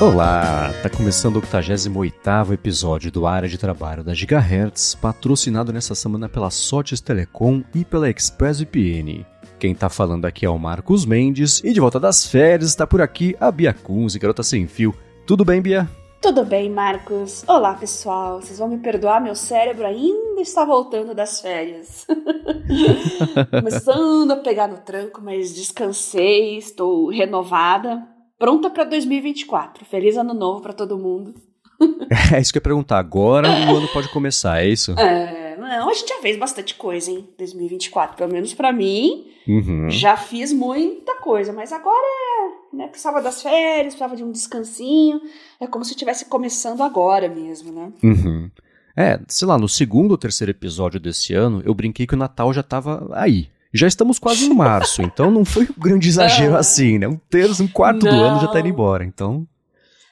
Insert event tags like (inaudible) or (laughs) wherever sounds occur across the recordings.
Olá, tá começando o 88º episódio do Área de Trabalho da Gigahertz, patrocinado nessa semana pela Sotes Telecom e pela ExpressVPN. Quem tá falando aqui é o Marcos Mendes e de volta das férias está por aqui a Bia Kunz, garota sem fio. Tudo bem, Bia? Tudo bem, Marcos. Olá, pessoal. Vocês vão me perdoar, meu cérebro ainda está voltando das férias. (laughs) Começando a pegar no tranco, mas descansei, estou renovada pronta para 2024. Feliz ano novo para todo mundo. (laughs) é isso que eu ia perguntar. Agora o ano pode começar, é isso? É, não, a gente já fez bastante coisa em 2024, pelo menos para mim. Uhum. Já fiz muita coisa, mas agora é, né, precisava das férias, precisava de um descansinho. É como se estivesse começando agora mesmo, né? Uhum. É, sei lá, no segundo ou terceiro episódio desse ano, eu brinquei que o Natal já tava aí. Já estamos quase em março, então não foi um grande exagero assim, né? Um terço, um quarto não. do ano já tá indo embora, então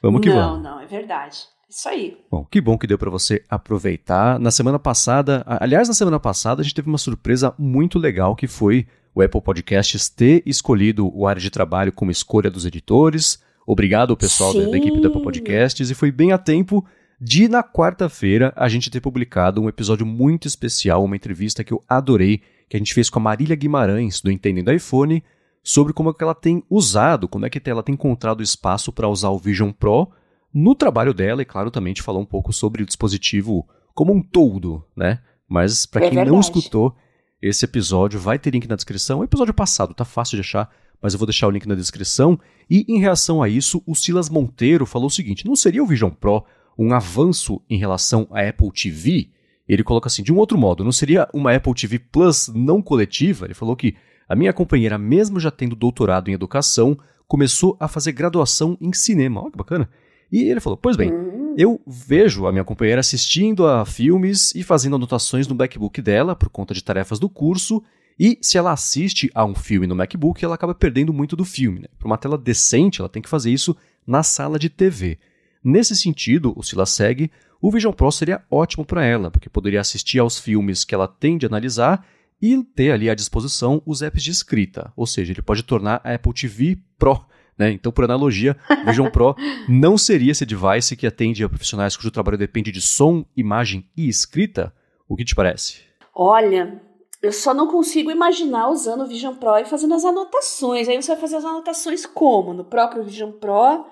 vamos que não, vamos. Não, não, é verdade. Isso aí. Bom, que bom que deu para você aproveitar. Na semana passada, aliás, na semana passada a gente teve uma surpresa muito legal que foi o Apple Podcasts ter escolhido o área de trabalho como escolha dos editores. Obrigado, pessoal da, da equipe do Apple Podcasts, e foi bem a tempo de, na quarta-feira, a gente ter publicado um episódio muito especial, uma entrevista que eu adorei que a gente fez com a Marília Guimarães, do Entendendo iPhone, sobre como é que ela tem usado, como é que ela tem encontrado espaço para usar o Vision Pro no trabalho dela, e claro, também te falou um pouco sobre o dispositivo como um todo, né? Mas para é quem verdade. não escutou esse episódio, vai ter link na descrição. O episódio passado tá fácil de achar, mas eu vou deixar o link na descrição. E em reação a isso, o Silas Monteiro falou o seguinte: não seria o Vision Pro um avanço em relação à Apple TV? Ele coloca assim, de um outro modo, não seria uma Apple TV Plus não coletiva? Ele falou que a minha companheira, mesmo já tendo doutorado em educação, começou a fazer graduação em cinema. Olha que bacana. E ele falou: Pois bem, hum. eu vejo a minha companheira assistindo a filmes e fazendo anotações no MacBook dela por conta de tarefas do curso. E se ela assiste a um filme no MacBook, ela acaba perdendo muito do filme. Né? Para uma tela decente, ela tem que fazer isso na sala de TV. Nesse sentido, o Sila segue, o Vision Pro seria ótimo para ela, porque poderia assistir aos filmes que ela tem de analisar e ter ali à disposição os apps de escrita, ou seja, ele pode tornar a Apple TV Pro. Né? Então, por analogia, o Vision Pro (laughs) não seria esse device que atende a profissionais cujo trabalho depende de som, imagem e escrita? O que te parece? Olha, eu só não consigo imaginar usando o Vision Pro e fazendo as anotações. Aí você vai fazer as anotações como? No próprio Vision Pro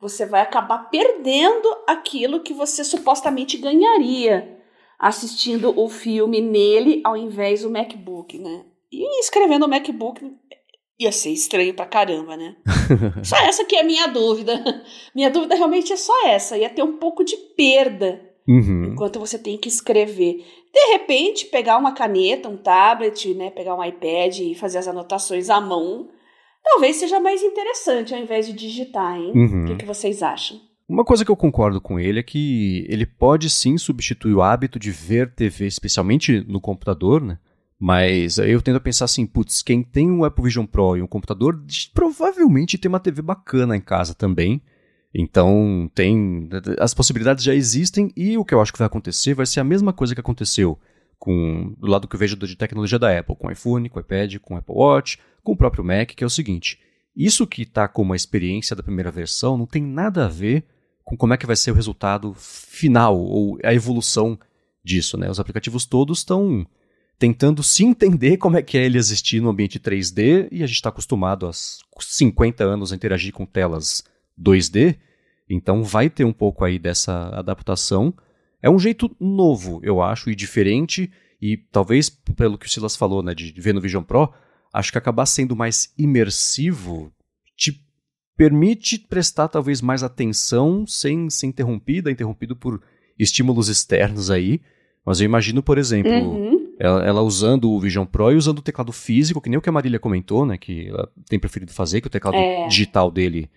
você vai acabar perdendo aquilo que você supostamente ganharia assistindo o filme nele ao invés do MacBook, né? E escrevendo o MacBook ia ser estranho pra caramba, né? (laughs) só essa que é a minha dúvida. Minha dúvida realmente é só essa. Ia ter um pouco de perda uhum. enquanto você tem que escrever. De repente, pegar uma caneta, um tablet, né? Pegar um iPad e fazer as anotações à mão talvez seja mais interessante ao invés de digitar, hein? Uhum. O que, que vocês acham? Uma coisa que eu concordo com ele é que ele pode sim substituir o hábito de ver TV, especialmente no computador, né? Mas eu tendo a pensar assim, putz, quem tem um Apple Vision Pro e um computador provavelmente tem uma TV bacana em casa também. Então, tem as possibilidades já existem e o que eu acho que vai acontecer vai ser a mesma coisa que aconteceu com do lado que eu vejo de tecnologia da Apple, com iPhone, com iPad, com Apple Watch, com o próprio Mac, que é o seguinte: isso que está como a experiência da primeira versão não tem nada a ver com como é que vai ser o resultado final ou a evolução disso, né? Os aplicativos todos estão tentando se entender como é que é ele existir no ambiente 3D e a gente está acostumado há 50 anos a interagir com telas 2D, então vai ter um pouco aí dessa adaptação é um jeito novo, eu acho, e diferente, e talvez pelo que o Silas falou, né, de ver no Vision Pro, acho que acabar sendo mais imersivo te permite prestar talvez mais atenção sem ser interrompida, interrompido por estímulos externos aí. Mas eu imagino, por exemplo, uhum. ela, ela, usando o Vision Pro e usando o teclado físico, que nem o que a Marília comentou, né, que ela tem preferido fazer, que o teclado é. digital dele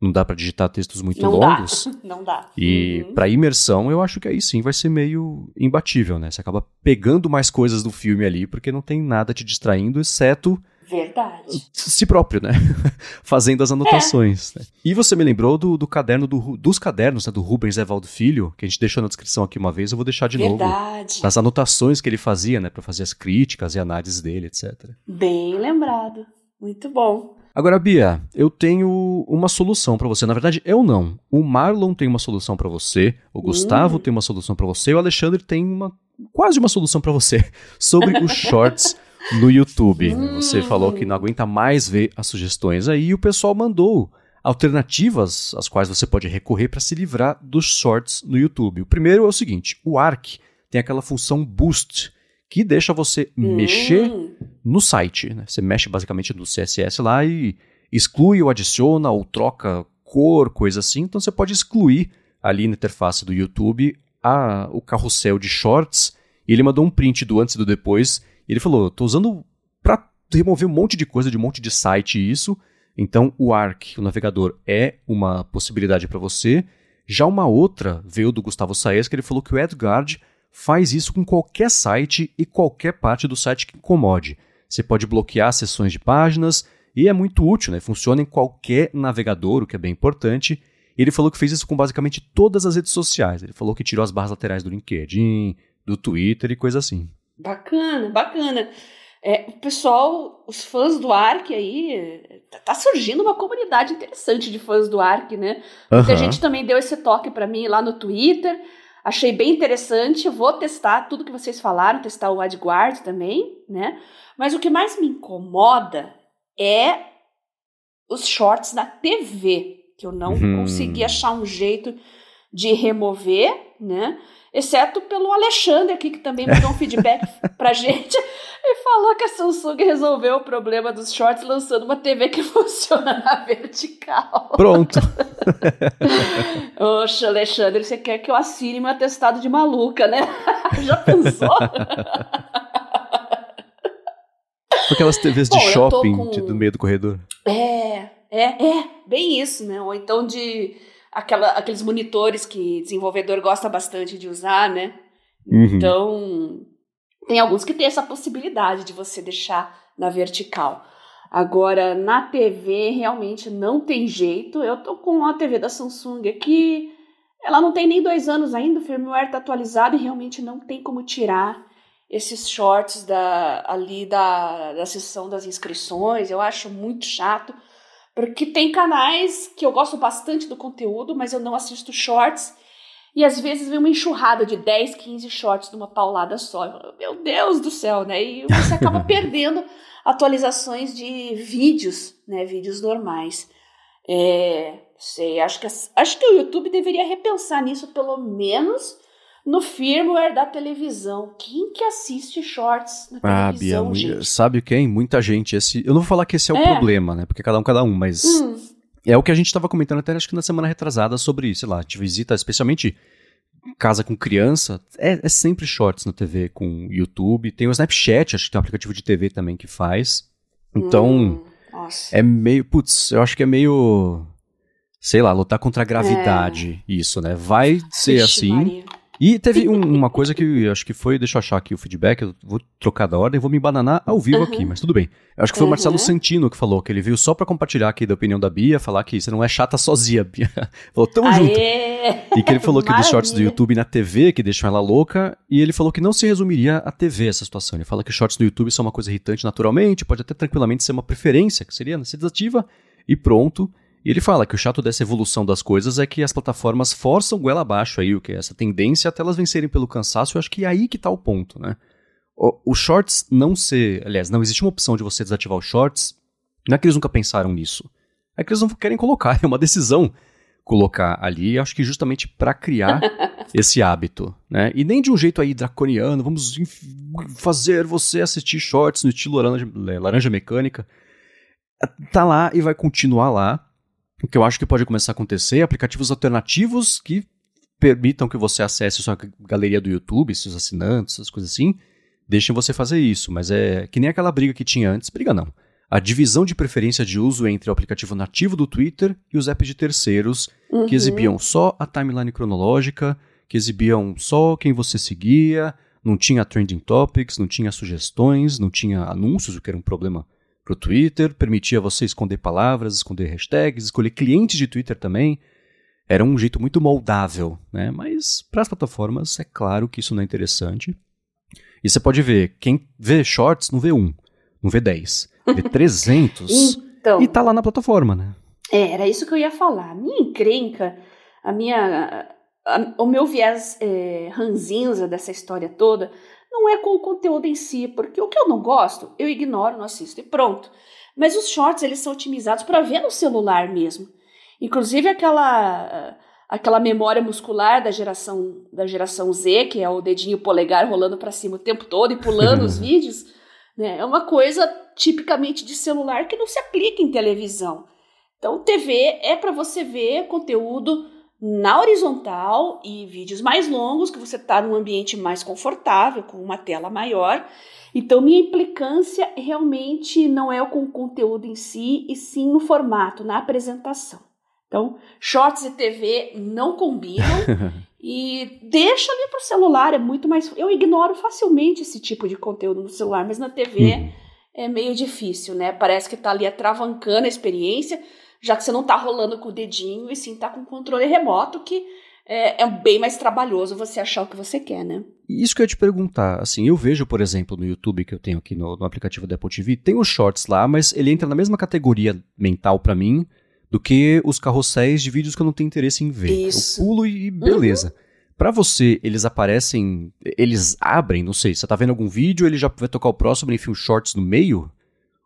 não dá para digitar textos muito não longos. Dá. (laughs) Não dá. E uhum. para imersão, eu acho que aí sim vai ser meio imbatível, né? Você acaba pegando mais coisas do filme ali, porque não tem nada te distraindo, exceto Verdade. Si próprio, né? (laughs) Fazendo as anotações. É. Né? E você me lembrou do, do caderno do, dos cadernos, né? Do Rubens Evaldo Filho, que a gente deixou na descrição aqui uma vez, eu vou deixar de Verdade. novo. As anotações que ele fazia, né? para fazer as críticas e análises dele, etc. Bem lembrado. Muito bom. Agora, Bia, eu tenho uma solução para você. Na verdade, eu não. O Marlon tem uma solução para você, o Gustavo Hum. tem uma solução para você, o Alexandre tem uma quase uma solução para você (laughs) sobre os (laughs) shorts no YouTube. Você Hum. falou que não aguenta mais ver as sugestões aí, e o pessoal mandou alternativas às quais você pode recorrer para se livrar dos shorts no YouTube. O primeiro é o seguinte: o Arc tem aquela função Boost que deixa você mexer Hum. No site. Né? Você mexe basicamente no CSS lá e exclui ou adiciona ou troca cor, coisa assim. Então você pode excluir ali na interface do YouTube a, o carrossel de shorts. E ele mandou um print do antes e do depois. E ele falou: tô usando para remover um monte de coisa de um monte de site isso. Então o Arc, o navegador, é uma possibilidade para você. Já uma outra veio do Gustavo Saez, que ele falou que o AdGuard faz isso com qualquer site e qualquer parte do site que incomode. Você pode bloquear seções de páginas e é muito útil, né? Funciona em qualquer navegador, o que é bem importante. Ele falou que fez isso com basicamente todas as redes sociais. Ele falou que tirou as barras laterais do LinkedIn, do Twitter e coisa assim. Bacana, bacana. É, o pessoal, os fãs do Ark aí, tá- surgindo uma comunidade interessante de fãs do Ark, né? Muita Aham. gente também deu esse toque pra mim lá no Twitter. Achei bem interessante. Vou testar tudo que vocês falaram, testar o AdGuard também, né? Mas o que mais me incomoda é os shorts na TV, que eu não Uhum. consegui achar um jeito de remover, né? Exceto pelo Alexandre aqui, que também mandou um feedback (laughs) pra gente e falou que a Samsung resolveu o problema dos shorts lançando uma TV que (laughs) funciona na vertical. Pronto. (laughs) Oxe, Alexandre, você quer que eu assine meu atestado de maluca, né? Já pensou? Aquelas TVs de Bom, tô shopping com- de- do meio do corredor. É, é, é, bem isso, né? Ou então de aquela, aqueles monitores que desenvolvedor gosta bastante de usar, né? Uhum. Então, tem alguns que tem essa possibilidade de você deixar na vertical. Agora, na TV, realmente não tem jeito. Eu tô com a TV da Samsung aqui. Ela não tem nem dois anos ainda, o firmware tá atualizado e realmente não tem como tirar esses shorts da, ali da, da sessão das inscrições. Eu acho muito chato. Porque tem canais que eu gosto bastante do conteúdo, mas eu não assisto shorts. E às vezes vem uma enxurrada de 10, 15 shorts numa paulada só. Eu falo, Meu Deus do céu, né? E você acaba (laughs) perdendo atualizações de vídeos, né? Vídeos normais. É, sei, acho que, acho que o YouTube deveria repensar nisso, pelo menos no firmware da televisão. Quem que assiste shorts na Ah, Bia, televisão, mu- gente? sabe quem? Muita gente. Esse, eu não vou falar que esse é o É. problema, né? Porque cada um, cada um, mas Hum, é o que a gente estava comentando até acho que na semana retrasada sobre, sei lá, te visita, especialmente casa com criança, é, é sempre shorts na TV com YouTube. Tem o Snapchat, acho que tem um aplicativo de TV também que faz. Então, hum, nossa. é meio. Putz, eu acho que é meio. Sei lá, lutar contra a gravidade, isso, né? Vai ser Vixe, assim. Maria. E teve um- uma coisa que acho que foi, deixa eu achar aqui o feedback, eu vou trocar da ordem, vou me embananar ao vivo aqui, mas tudo bem. Eu acho que foi o Uhum. Marcelo Santino que falou, que ele veio só pra compartilhar aqui da opinião da Bia, falar que você não é chata sozinha, Bia. (laughs) Falou, tamo junto. Aê! E que ele falou que dos shorts do. YouTube na TV, que deixam ela louca, e ele falou que não se resumiria a TV essa situação. Ele fala que shorts do YouTube são uma coisa irritante naturalmente, pode até tranquilamente ser uma preferência, que seria ser desativa e pronto. E ele fala que o chato dessa evolução das coisas é que as plataformas forçam goela abaixo aí, o que é essa tendência até elas vencerem pelo cansaço, eu acho que é aí que tá o ponto, né? O, o shorts não ser, aliás, não existe uma opção de você desativar os shorts, não é que eles nunca pensaram nisso. É que eles não querem colocar, (laughs) é uma decisão colocar ali, acho que justamente para criar (laughs) esse hábito, né? E nem de um jeito aí draconiano, vamos fazer você assistir shorts no estilo laranja, laranja mecânica. Tá lá e vai continuar lá. O que eu acho que pode começar a acontecer é aplicativos alternativos que permitam que você acesse sua galeria do YouTube, seus assinantes, essas coisas assim, deixem você fazer isso. Mas é que nem aquela briga que tinha antes. Briga não. A divisão de preferência de uso entre o aplicativo nativo do Twitter e os apps de terceiros Uhum. que exibiam só a timeline cronológica, que exibiam só quem você seguia, não tinha trending topics, não tinha sugestões, não tinha anúncios, o que era um problema para o Twitter, permitia você esconder palavras, esconder hashtags, escolher clientes de Twitter também. Era um jeito muito moldável, né? Mas para as plataformas é claro que isso não é interessante. E você pode ver, quem vê shorts não vê um, não vê dez, vê (laughs) 300. Então, e tá lá na plataforma, né? É, era isso que eu ia falar. A minha encrenca, a minha, a, o meu viés é, ranzinza dessa história toda não é com o conteúdo em si, porque o que eu não gosto, eu ignoro, não assisto e pronto. Mas os shorts, eles são otimizados para ver no celular mesmo. Inclusive aquela aquela memória muscular da geração da geração Z, que é o dedinho polegar rolando para cima o tempo todo e pulando os (laughs) vídeos, né? É uma coisa tipicamente de celular que não se aplica em televisão. Então, TV é para você ver conteúdo na horizontal e vídeos mais longos, que você está num ambiente mais confortável, com uma tela maior. Então, minha implicância realmente não é com o conteúdo em si, e sim no formato, na apresentação. Então, shorts e TV não combinam (laughs) e deixa ali para o celular, é muito mais. Eu ignoro facilmente esse tipo de conteúdo no celular, mas na TV uhum. é meio difícil, né? Parece que está ali atravancando a experiência já que você não está rolando com o dedinho e sim está com controle remoto, que é, é, bem mais trabalhoso você achar o que você quer, né? Isso que eu ia te perguntar, assim, eu vejo, por exemplo, no YouTube que eu tenho aqui no, no aplicativo da Apple TV, tem os shorts lá, mas ele entra na mesma categoria mental para mim do que os carrosséis de vídeos que eu não tenho interesse em ver. Isso. Eu pulo e beleza. Uhum. Para você, eles aparecem, eles abrem, não sei, você tá vendo algum vídeo, ele já vai tocar o próximo enfim os shorts no meio?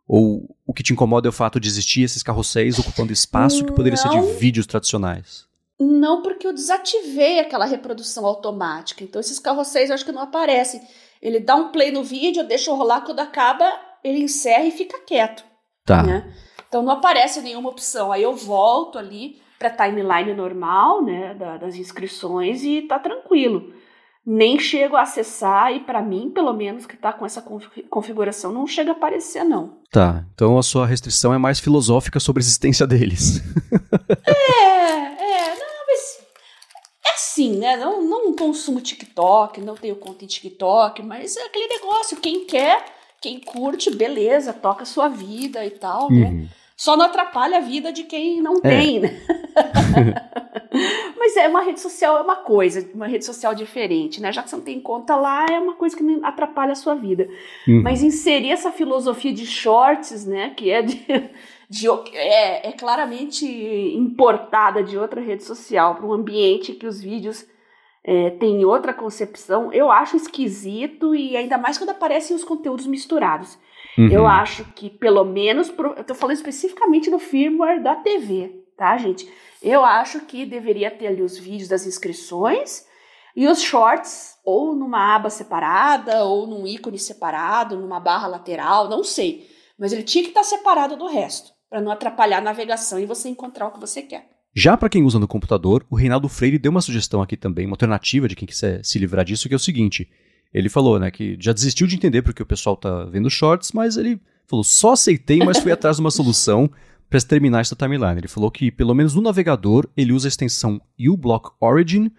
Ou o que te incomoda é o fato de existir esses carrosséis ocupando espaço que poderia ser de vídeos tradicionais? Não, porque eu desativei aquela reprodução automática. Então esses carrosséis eu acho que não aparecem. Ele dá um play no vídeo, deixa rolar, quando acaba, ele encerra e fica quieto. Tá. Né? Então não aparece nenhuma opção. Aí eu volto ali para timeline normal, né, das inscrições e tá tranquilo nem chego a acessar e para mim, pelo menos que está com essa configuração, não chega a aparecer não. Tá, então a sua restrição é mais filosófica sobre a existência deles. (laughs) é, é, não, mas é assim, né? Não, não consumo TikTok, não tenho conta em TikTok, mas é aquele negócio, quem quer, quem curte, beleza, toca a sua vida e tal, né? uhum. né? Só não atrapalha a vida de quem não é. tem, né? (laughs) Mas é uma rede social é uma coisa, uma rede social diferente, né? Já que você não tem conta lá, é uma coisa que atrapalha a sua vida. Uhum. Mas inserir essa filosofia de shorts, né? Que é de, de é, é claramente importada de outra rede social para um ambiente que os vídeos é, têm outra concepção, eu acho esquisito e ainda mais quando aparecem os conteúdos misturados. Uhum. Eu acho que, pelo menos, pro, eu tô falando especificamente do firmware da TV, tá, gente? Eu acho que deveria ter ali os vídeos das inscrições e os shorts, ou numa aba separada, ou num ícone separado, numa barra lateral, não sei. Mas ele tinha que estar separado do resto, para não atrapalhar a navegação e você encontrar o que você quer. Já para quem usa no computador, o Reinaldo Freire deu uma sugestão aqui também, uma alternativa de quem quiser se livrar disso, que é o seguinte: ele falou, né, que já desistiu de entender porque o pessoal tá vendo shorts, mas ele falou, só aceitei, mas fui atrás de uma solução para terminar essa timeline. Ele falou que, pelo menos no navegador, ele usa a extensão uBlock Origin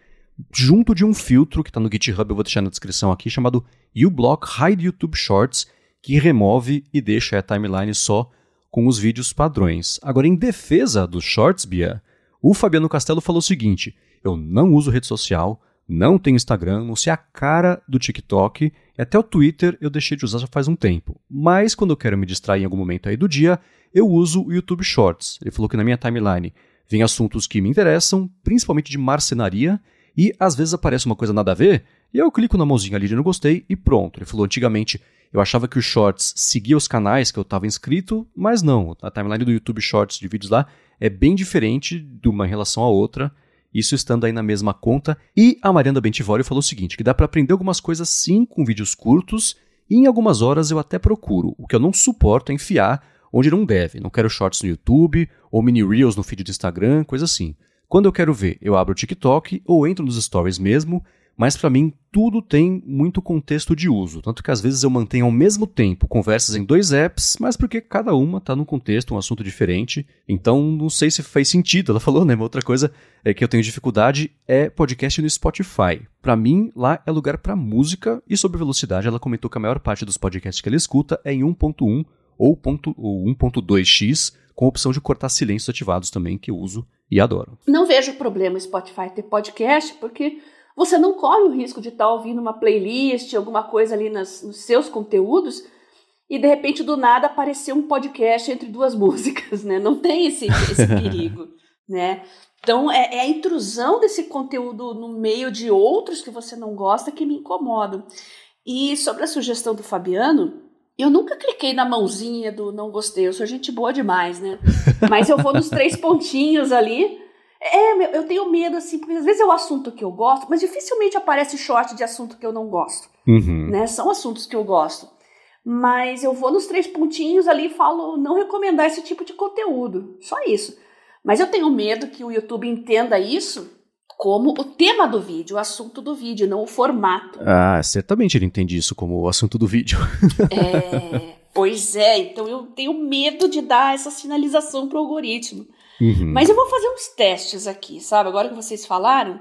junto de um filtro que está no GitHub, eu vou deixar na descrição aqui, chamado uBlock Hide YouTube Shorts, que remove e deixa a timeline só com os vídeos padrões. Agora, em defesa dos shorts, Bia, o Fabiano Castelo falou o seguinte: eu não uso rede social, não tenho Instagram, não sei a cara do TikTok, e até o Twitter eu deixei de usar já faz um tempo. Mas quando eu quero me distrair em algum momento aí do dia, eu uso o YouTube Shorts. Ele falou que na minha timeline vem assuntos que me interessam, principalmente de marcenaria, e às vezes aparece uma coisa nada a ver, e eu clico na mãozinha ali de não gostei e pronto. Ele falou antigamente eu achava que o Shorts seguia os canais que eu estava inscrito, mas não. A timeline do YouTube Shorts de vídeos lá é bem diferente de uma em relação à outra isso estando aí na mesma conta. E a Mariana Bentivório falou o seguinte, que dá para aprender algumas coisas sim com vídeos curtos, e em algumas horas eu até procuro. O que eu não suporto é enfiar onde não deve. Não quero shorts no YouTube, ou mini reels no feed do Instagram, coisa assim. Quando eu quero ver, eu abro o TikTok ou entro nos stories mesmo, mas para mim tudo tem muito contexto de uso, tanto que às vezes eu mantenho ao mesmo tempo conversas em dois apps, mas porque cada uma está num contexto, um assunto diferente, então não sei se faz sentido. Ela (laughs) falou, né? Uma outra coisa é que eu tenho dificuldade é podcast no Spotify. Para mim, lá é lugar para música e sobre velocidade, ela comentou que a maior parte dos podcasts que ela escuta é em 1.1 ou 1.2x, com a opção de cortar silêncios ativados também, que eu uso e adoro. Não vejo problema Spotify ter podcast, porque você não corre o risco de estar tá ouvindo uma playlist, alguma coisa ali nas, nos seus conteúdos e de repente do nada apareceu um podcast entre duas (laughs) músicas, né? Não tem esse, esse perigo, (laughs) né? Então é, é, a intrusão desse conteúdo no meio de outros que você não gosta que me incomoda. E sobre a sugestão do Fabiano, eu nunca cliquei na mãozinha do não gostei, eu sou gente boa demais, né? (laughs) Mas eu vou nos três pontinhos ali. É, eu tenho medo, assim, porque às vezes é o assunto que eu gosto, mas dificilmente aparece short de assunto que eu não gosto. Uhum. Né? São assuntos que eu gosto. Mas eu vou nos três pontinhos ali e falo não recomendar esse tipo de conteúdo. Só isso. Mas eu tenho medo que o YouTube entenda isso como o tema do vídeo, o assunto do vídeo, não o formato. Ah, certamente ele entende isso como o assunto do vídeo. (laughs) é, pois é, então eu tenho medo de dar essa sinalização para o algoritmo. Uhum. Mas eu vou fazer uns testes aqui, sabe? Agora que vocês falaram,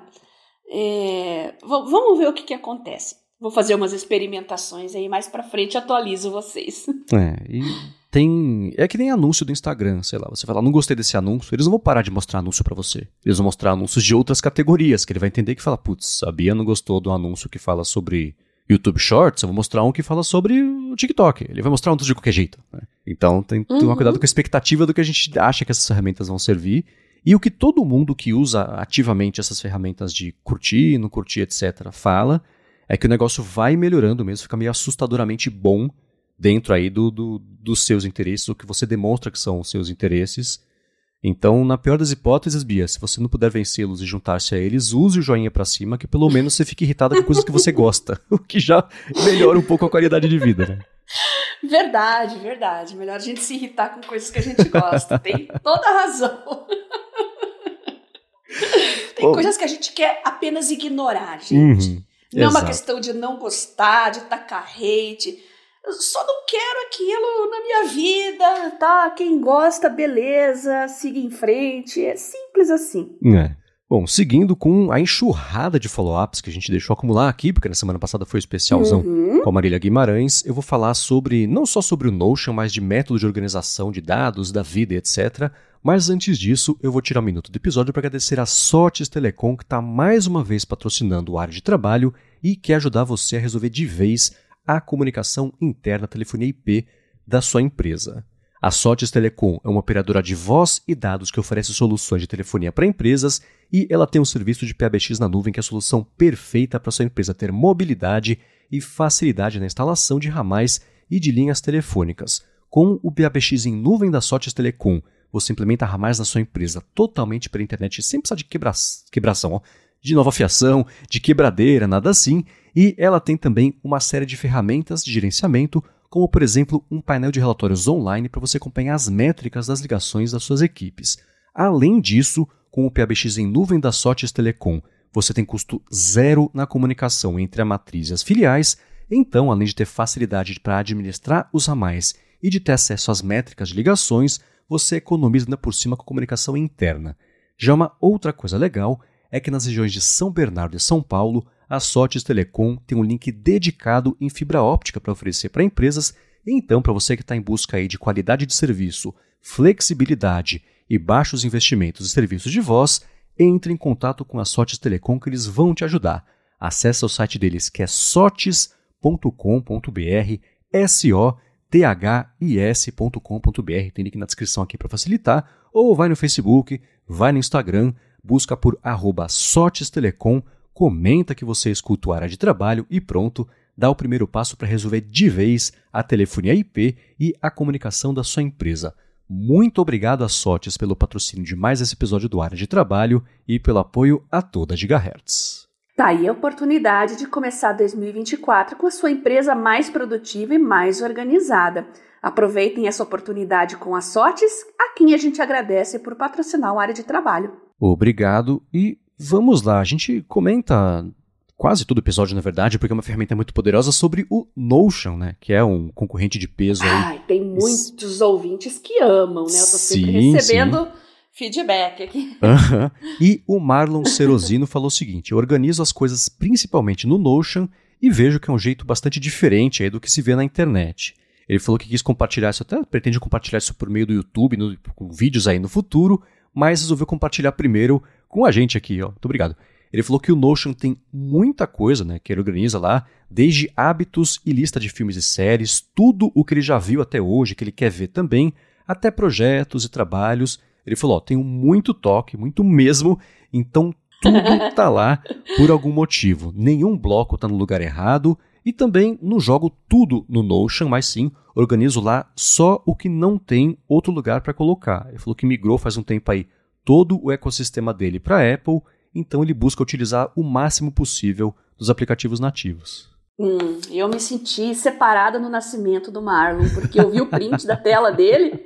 é, vamos ver o que, que acontece. Vou fazer umas experimentações aí mais para frente, atualizo vocês. É, e tem. É que nem anúncio do Instagram, sei lá. Você fala, não gostei desse anúncio, eles não vão parar de mostrar anúncio para você. Eles vão mostrar anúncios de outras categorias, que ele vai entender que fala, putz, a Bia não gostou do anúncio que fala sobre YouTube Shorts, eu vou mostrar um que fala sobre o TikTok. Ele vai mostrar um de qualquer jeito. Né? Então tem que uhum. tomar cuidado com a expectativa do que a gente acha que essas ferramentas vão servir. E o que todo mundo que usa ativamente essas ferramentas de curtir, não curtir, etc., fala, é que o negócio vai melhorando mesmo, fica meio assustadoramente bom dentro aí do, do, dos seus interesses, o que você demonstra que são os seus interesses. Então, na pior das hipóteses, Bia, se você não puder vencê-los e juntar-se a eles, use o joinha para cima, que pelo menos você fique irritada com coisas que você gosta, (laughs) o que já melhora um pouco a qualidade de vida, né? Verdade, verdade. Melhor a gente se irritar com coisas que a gente gosta. Tem toda a razão. (laughs) Tem coisas que a gente quer apenas ignorar, gente. Uhum, não é uma questão de não gostar, de tacar hate eu só não quero aquilo na minha vida, tá? Quem gosta, beleza, siga em frente. É simples assim. É. Bom, seguindo com a enxurrada de follow-ups que a gente deixou acumular aqui, porque na semana passada foi especialzão uhum. com a Marília Guimarães, eu vou falar sobre, não só sobre o Notion, mas de método de organização de dados, da vida, etc. Mas antes disso, eu vou tirar um minuto do episódio para agradecer a Sotes Telecom, que está mais uma vez patrocinando o área de trabalho e quer ajudar você a resolver de vez a comunicação interna telefonia IP da sua empresa. A Sotes Telecom é uma operadora de voz e dados que oferece soluções de telefonia para empresas e ela tem um serviço de PBX na nuvem que é a solução perfeita para sua empresa ter mobilidade e facilidade na instalação de ramais e de linhas telefônicas. Com o PBX em nuvem da Sotes Telecom, você implementa ramais na sua empresa totalmente pela internet sem precisar de quebra quebração, ó, de nova fiação, de quebradeira, nada assim, e ela tem também uma série de ferramentas de gerenciamento, como por exemplo um painel de relatórios online para você acompanhar as métricas das ligações das suas equipes. Além disso, com o PABX em nuvem da Sotes Telecom, você tem custo zero na comunicação entre a matriz e as filiais, então, além de ter facilidade para administrar os ramais e de ter acesso às métricas de ligações, você economiza ainda por cima com a comunicação interna. Já uma outra coisa legal é que nas regiões de São Bernardo e São Paulo, a Sotes Telecom tem um link dedicado em fibra óptica para oferecer para empresas. Então, para você que está em busca aí de qualidade de serviço, flexibilidade e baixos investimentos em serviços de voz, entre em contato com a Sotes Telecom que eles vão te ajudar. Acesse o site deles que é sotes.com.br, S-O-T-H-I-S.com.br. Tem link na descrição aqui para facilitar. Ou vai no Facebook, vai no Instagram, busca por arroba Sotes comenta que você escuta o área de trabalho e pronto, dá o primeiro passo para resolver de vez a telefonia IP e a comunicação da sua empresa. Muito obrigado a Sotes pelo patrocínio de mais esse episódio do Área de Trabalho e pelo apoio a toda Gigahertz. Tá aí a oportunidade de começar 2024 com a sua empresa mais produtiva e mais organizada. Aproveitem essa oportunidade com a Sotes, a quem a gente agradece por patrocinar o área de trabalho. Obrigado e vamos lá. A gente comenta quase todo episódio, na verdade, porque é uma ferramenta muito poderosa sobre o Notion, né? Que é um concorrente de peso aí. Ai, tem muitos ouvintes que amam, né? Eu tô sempre sim, recebendo sim. feedback aqui. Uhum. E o Marlon Serosino falou o seguinte: eu organizo as coisas principalmente no Notion e vejo que é um jeito bastante diferente aí do que se vê na internet. Ele falou que quis compartilhar isso, até pretende compartilhar isso por meio do YouTube, no, com vídeos aí no futuro, mas resolveu compartilhar primeiro com a gente aqui, ó. Muito obrigado. Ele falou que o Notion tem muita coisa, né, que ele organiza lá, desde hábitos e lista de filmes e séries, tudo o que ele já viu até hoje, que ele quer ver também, até projetos e trabalhos. Ele falou, ó, tenho muito toque, muito mesmo, então tudo (laughs) tá lá por algum motivo. Nenhum bloco tá no lugar errado e também não jogo tudo no Notion, mas sim organizo lá só o que não tem outro lugar para colocar. Ele falou que migrou faz um tempo aí todo o ecossistema dele para Apple então ele busca utilizar o máximo possível dos aplicativos nativos. Hum, eu me senti separada no nascimento do Marlon, porque eu vi o print da tela dele,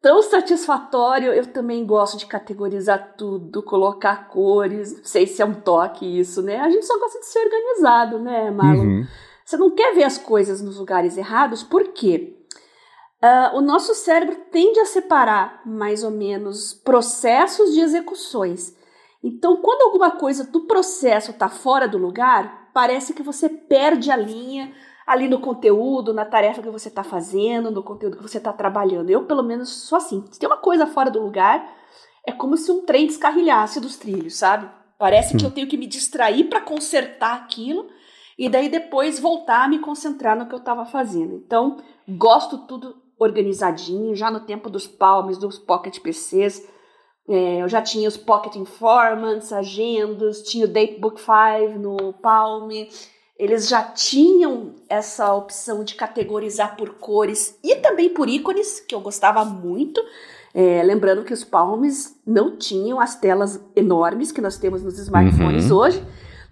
tão satisfatório. Eu também gosto de categorizar tudo, colocar cores. Não sei se é um toque isso, né? A gente só gosta de ser organizado, né, Marlon? Uhum. Você não quer ver as coisas nos lugares errados, por quê? Uh, o nosso cérebro tende a separar mais ou menos processos de execuções. Então, quando alguma coisa do processo está fora do lugar, parece que você perde a linha ali no conteúdo, na tarefa que você está fazendo, no conteúdo que você está trabalhando. Eu, pelo menos, sou assim. Se tem uma coisa fora do lugar, é como se um trem descarrilhasse dos trilhos, sabe? Parece que eu tenho que me distrair para consertar aquilo e daí depois voltar a me concentrar no que eu estava fazendo. Então, gosto tudo organizadinho, já no tempo dos palmes, dos pocket PCs, é, eu já tinha os Pocket Informants, agendas, tinha o Datebook 5 no Palm. Eles já tinham essa opção de categorizar por cores e também por ícones, que eu gostava muito. É, lembrando que os Palms não tinham as telas enormes que nós temos nos smartphones uhum. hoje.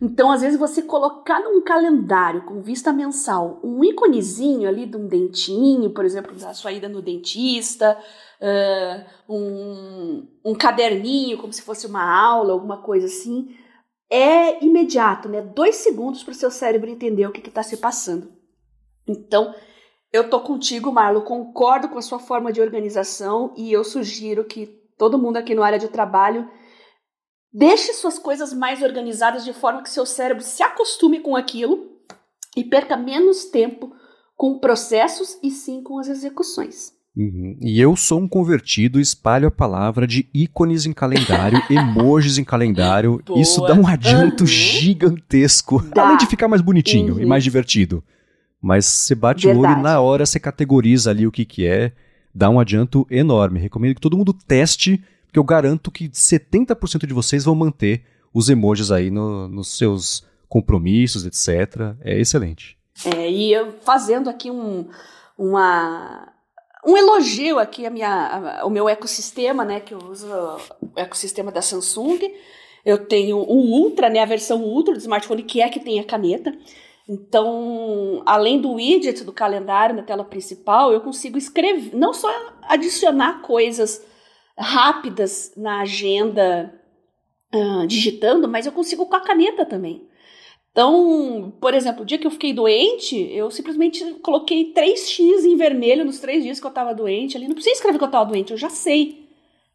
Então, às vezes, você colocar num calendário com vista mensal um íconezinho ali de um dentinho, por exemplo, da sua ida no dentista, uh, um, um caderninho, como se fosse uma aula, alguma coisa assim, é imediato, né? Dois segundos para o seu cérebro entender o que está se passando. Então, eu tô contigo, Marlo, concordo com a sua forma de organização e eu sugiro que todo mundo aqui no área de trabalho deixe suas coisas mais organizadas de forma que seu cérebro se acostume com aquilo e perca menos tempo com processos e sim com as execuções. Uhum. E eu sou um convertido, espalho a palavra de ícones em calendário, (laughs) emojis em calendário. Boa. Isso dá um adianto uhum. gigantesco. Dá. Além de ficar mais bonitinho uhum. e mais divertido. Mas você bate Verdade. o olho na hora, você categoriza ali o que, que é, dá um adianto enorme. Recomendo que todo mundo teste, porque eu garanto que 70% de vocês vão manter os emojis aí no, nos seus compromissos, etc. É excelente. É, e eu fazendo aqui um, uma um elogio aqui a minha, a, o meu ecossistema, né? Que eu uso o ecossistema da Samsung. Eu tenho o Ultra, né? A versão Ultra do smartphone, que é que tem a caneta. Então, além do widget do calendário na tela principal, eu consigo escrever, não só adicionar coisas rápidas na agenda uh, digitando, mas eu consigo com a caneta também. Então, por exemplo, o dia que eu fiquei doente, eu simplesmente coloquei 3x em vermelho nos três dias que eu tava doente ali. Não precisa escrever que eu tava doente, eu já sei,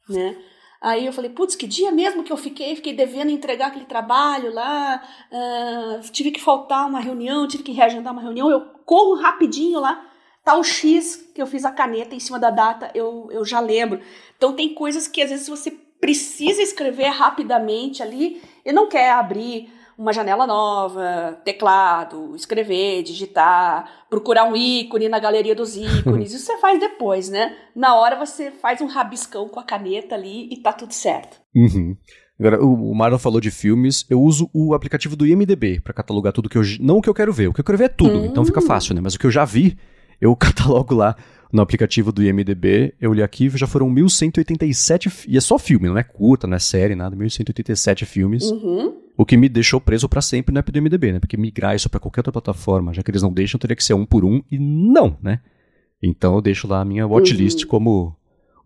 né? Aí eu falei, putz, que dia mesmo que eu fiquei, fiquei devendo entregar aquele trabalho lá, uh, tive que faltar uma reunião, tive que reagendar uma reunião, eu corro rapidinho lá, tá o X que eu fiz a caneta em cima da data, eu, eu já lembro. Então tem coisas que às vezes você precisa escrever rapidamente ali e não quer abrir uma janela nova, teclado, escrever, digitar, procurar um ícone na galeria dos ícones. (laughs) Isso você faz depois, né? Na hora você faz um rabiscão com a caneta ali e tá tudo certo. Uhum. Agora, o Marlon falou de filmes, eu uso o aplicativo do IMDB para catalogar tudo que eu. Não o que eu quero ver, o que eu quero ver é tudo, então fica hum. fácil, né? Mas o que eu já vi, eu (laughs) catalogo lá no aplicativo do IMDB. Eu li aqui, já foram 1187. E é só filme, não é curta, não é série, nada. 1187 filmes. Uhum. O que me deixou preso para sempre no app do MDB, né? Porque migrar isso para qualquer outra plataforma, já que eles não deixam, teria que ser um por um e não, né? Então eu deixo lá a minha watchlist uhum. como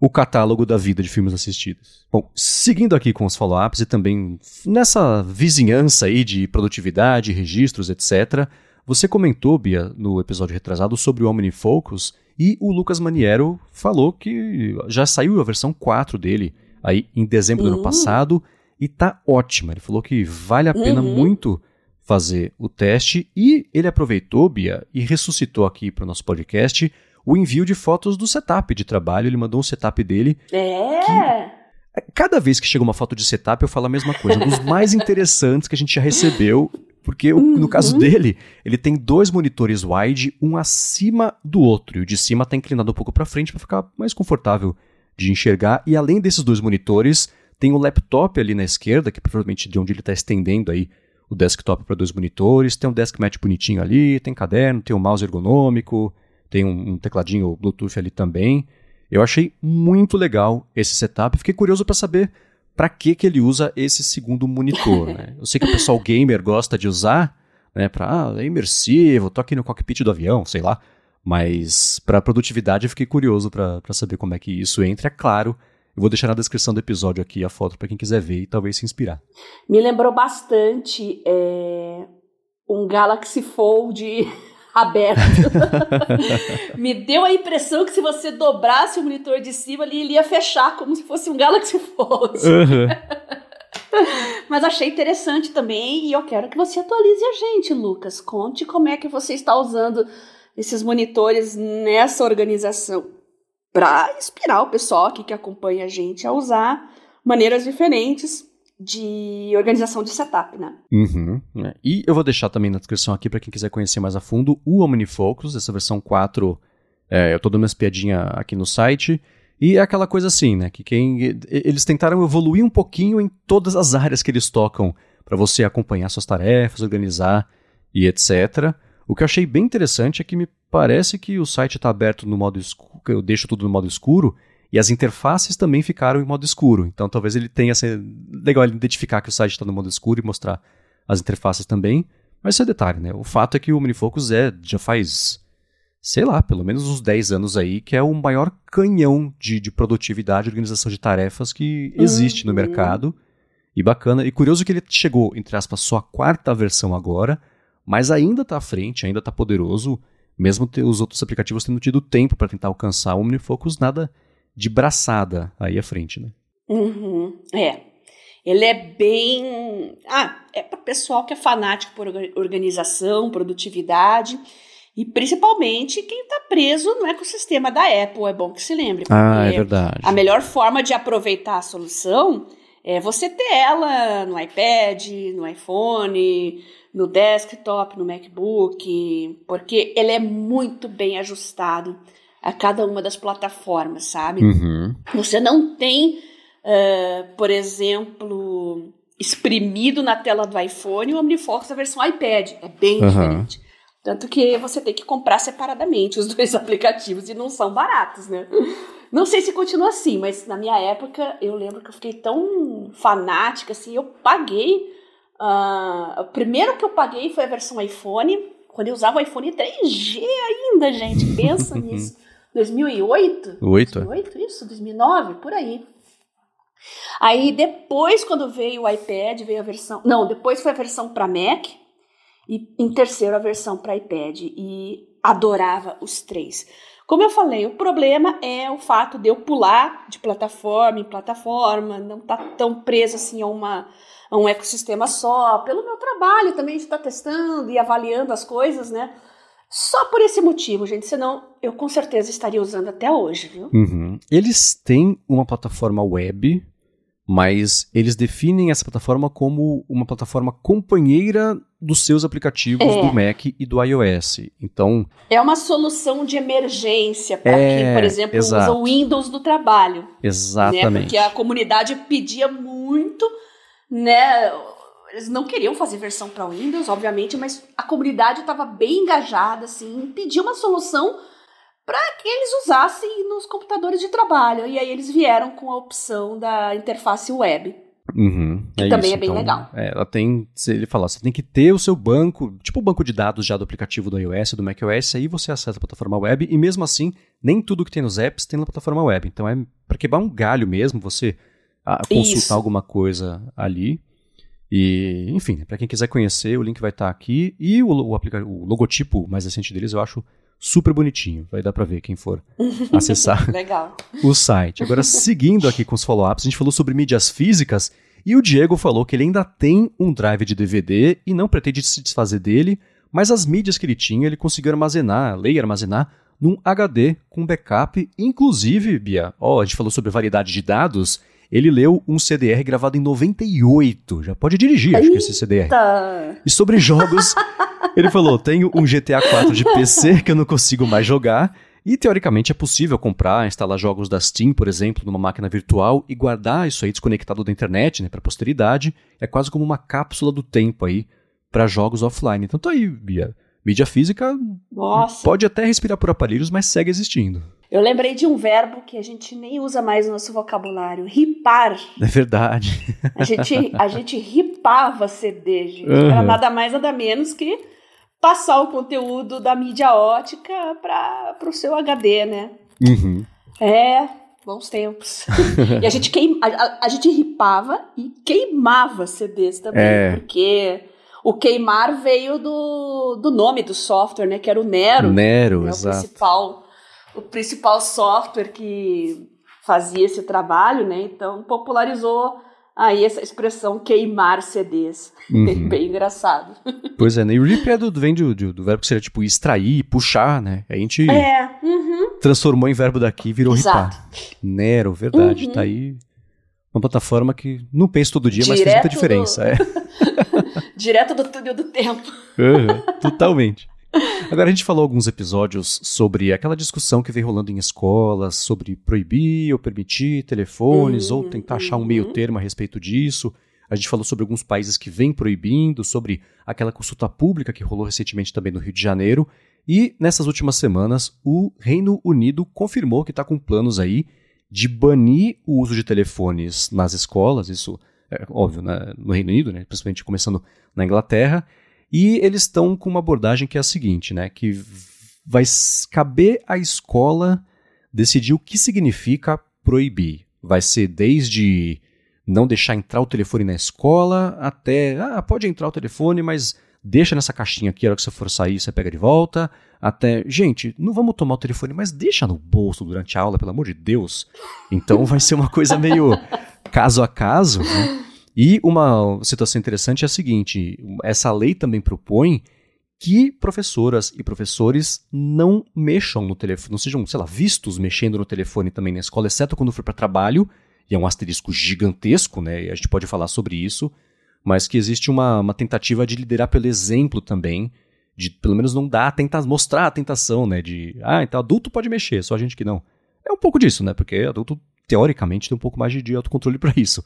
o catálogo da vida de filmes assistidos. Bom, seguindo aqui com os follow-ups e também nessa vizinhança aí de produtividade, registros, etc., você comentou, Bia, no episódio retrasado sobre o OmniFocus e o Lucas Maniero falou que já saiu a versão 4 dele aí em dezembro uhum. do ano uhum. passado e tá ótima. Ele falou que vale a pena uhum. muito fazer o teste e ele aproveitou, Bia, e ressuscitou aqui para o nosso podcast o envio de fotos do setup de trabalho. Ele mandou um setup dele. É. Cada vez que chega uma foto de setup, eu falo a mesma coisa. Um dos mais (laughs) interessantes que a gente já recebeu, porque uhum. no caso dele, ele tem dois monitores wide, um acima do outro, e o de cima está inclinado um pouco para frente para ficar mais confortável de enxergar. E além desses dois monitores, tem o laptop ali na esquerda, que é provavelmente de onde ele está estendendo aí o desktop para dois monitores. Tem um desk mat bonitinho ali, tem caderno, tem um mouse ergonômico, tem um, um tecladinho Bluetooth ali também. Eu achei muito legal esse setup. Fiquei curioso para saber para que, que ele usa esse segundo monitor. Né? Eu sei que o pessoal gamer gosta de usar, né, para ah, é imersivo, tô aqui no cockpit do avião, sei lá. Mas para produtividade eu fiquei curioso para saber como é que isso entra. É claro, eu vou deixar na descrição do episódio aqui a foto para quem quiser ver e talvez se inspirar. Me lembrou bastante é, um Galaxy Fold aberto. (laughs) Me deu a impressão que se você dobrasse o monitor de cima, ali, ele ia fechar como se fosse um Galaxy Fold. Uhum. (laughs) Mas achei interessante também e eu quero que você atualize a gente, Lucas. Conte como é que você está usando esses monitores nessa organização para inspirar o pessoal aqui que acompanha a gente a usar maneiras diferentes de organização de setup, né? Uhum, é. E eu vou deixar também na descrição aqui para quem quiser conhecer mais a fundo o OmniFocus, essa versão 4. É, eu tô dando umas piadinhas aqui no site. E é aquela coisa assim, né? Que quem. Eles tentaram evoluir um pouquinho em todas as áreas que eles tocam para você acompanhar suas tarefas, organizar e etc. O que eu achei bem interessante é que me parece que o site está aberto no modo escuro, eu deixo tudo no modo escuro, e as interfaces também ficaram em modo escuro. Então talvez ele tenha ser legal ele identificar que o site está no modo escuro e mostrar as interfaces também. Mas isso é detalhe, né? O fato é que o OmniFocus é, já faz, sei lá, pelo menos uns 10 anos aí, que é o maior canhão de, de produtividade e organização de tarefas que existe uhum. no mercado. E bacana. E curioso que ele chegou, entre aspas, só a quarta versão agora, mas ainda está à frente, ainda está poderoso, mesmo os outros aplicativos tendo tido tempo para tentar alcançar o OmniFocus, nada de braçada aí à frente, né? Uhum, é. Ele é bem. Ah, é para pessoal que é fanático por organização, produtividade e principalmente quem está preso no ecossistema da Apple. É bom que se lembre. Ah, é verdade. A melhor forma de aproveitar a solução é você ter ela no iPad, no iPhone, no desktop, no MacBook, porque ele é muito bem ajustado a cada uma das plataformas, sabe? Uhum. Você não tem, uh, por exemplo, exprimido na tela do iPhone o OmniFocus da versão iPad. É bem uhum. diferente. Tanto que você tem que comprar separadamente os (laughs) dois aplicativos e não são baratos, né? Não sei se continua assim, mas na minha época eu lembro que eu fiquei tão fanática assim, eu paguei. Uh, o primeiro que eu paguei foi a versão iPhone, quando eu usava o iPhone 3G ainda, gente. Pensa (laughs) nisso. 2008? 8. 2008, isso? 2009? Por aí. Aí depois, quando veio o iPad, veio a versão. Não, depois foi a versão para Mac e em terceiro a versão para iPad. E adorava os três. Como eu falei, o problema é o fato de eu pular de plataforma em plataforma, não estar tá tão preso assim a, uma, a um ecossistema só. Pelo meu trabalho também de estar tá testando e avaliando as coisas, né? Só por esse motivo, gente. Senão, eu com certeza estaria usando até hoje, viu? Uhum. Eles têm uma plataforma web, mas eles definem essa plataforma como uma plataforma companheira dos seus aplicativos é. do Mac e do iOS. Então. É uma solução de emergência para é, quem, por exemplo, exato. usa o Windows do trabalho. Exatamente. Né? Porque a comunidade pedia muito, né? Eles não queriam fazer versão para Windows, obviamente, mas a comunidade estava bem engajada, assim, pediu uma solução para que eles usassem nos computadores de trabalho. E aí eles vieram com a opção da interface web. Uhum, que é também isso. é bem então, legal. É, ela tem, ele fala, você tem que ter o seu banco, tipo o banco de dados já do aplicativo do iOS, do macOS, aí você acessa a plataforma web e mesmo assim, nem tudo que tem nos apps tem na plataforma web. Então é para quebrar um galho mesmo, você ah, consultar isso. alguma coisa ali. E, enfim, para quem quiser conhecer, o link vai estar tá aqui. E o, o, o logotipo mais recente deles eu acho super bonitinho. Vai dar para ver quem for (laughs) acessar (laughs) o site. Agora, seguindo aqui com os follow-ups, a gente falou sobre mídias físicas e o Diego falou que ele ainda tem um drive de DVD e não pretende se desfazer dele, mas as mídias que ele tinha ele conseguiu armazenar, ler e armazenar num HD com backup. Inclusive, Bia, ó, a gente falou sobre variedade de dados Ele leu um CDR gravado em 98. Já pode dirigir, acho que esse CDR. E sobre jogos, ele falou: tenho um GTA 4 de PC que eu não consigo mais jogar. E teoricamente é possível comprar, instalar jogos da Steam, por exemplo, numa máquina virtual e guardar isso aí desconectado da internet, né, para posteridade. É quase como uma cápsula do tempo aí para jogos offline. Então tá aí, Bia. Mídia física Nossa. pode até respirar por aparelhos, mas segue existindo. Eu lembrei de um verbo que a gente nem usa mais no nosso vocabulário: ripar. É verdade. A gente, a gente ripava CD, gente. Uhum. Era nada mais, nada menos que passar o conteúdo da mídia ótica para o seu HD, né? Uhum. É, bons tempos. (laughs) e a gente, queima, a, a, gente ripava e queimava CDs também, é. porque o queimar veio do, do nome do software, né? Que era o Nero. Nero, né, exato. O principal, o principal software que fazia esse trabalho, né? Então popularizou aí essa expressão queimar CDs. Uhum. Bem engraçado. (laughs) Pois é, né? E o rip é do, vem do, do, do, verbo que seria tipo extrair, puxar, né? A gente é, uhum. transformou em verbo daqui e virou Exato. ripar. Nero, verdade. Uhum. Tá aí uma plataforma que não penso todo dia, Direto mas faz muita diferença. Do... É. (laughs) Direto do túnel do tempo. Uhum, totalmente. Agora, a gente falou alguns episódios sobre aquela discussão que vem rolando em escolas, sobre proibir ou permitir telefones, uhum, ou tentar achar um meio uhum. termo a respeito disso. A gente falou sobre alguns países que vêm proibindo, sobre aquela consulta pública que rolou recentemente também no Rio de Janeiro. E nessas últimas semanas, o Reino Unido confirmou que está com planos aí de banir o uso de telefones nas escolas. Isso é óbvio, né, no Reino Unido, né, principalmente começando na Inglaterra. E eles estão com uma abordagem que é a seguinte, né? Que vai caber à escola decidir o que significa proibir. Vai ser desde não deixar entrar o telefone na escola até, ah, pode entrar o telefone, mas deixa nessa caixinha aqui, a hora que você for sair, você pega de volta. Até, gente, não vamos tomar o telefone, mas deixa no bolso durante a aula, pelo amor de Deus. Então vai ser uma coisa meio (laughs) caso a caso, né? E uma situação interessante é a seguinte: essa lei também propõe que professoras e professores não mexam no telefone, não sejam, sei lá, vistos mexendo no telefone também na escola, exceto quando for para trabalho, e é um asterisco gigantesco, né? A gente pode falar sobre isso, mas que existe uma, uma tentativa de liderar pelo exemplo também, de pelo menos não dar, tentar mostrar a tentação, né? De, ah, então adulto pode mexer, só a gente que não. É um pouco disso, né? Porque adulto, teoricamente, tem um pouco mais de, de autocontrole para isso.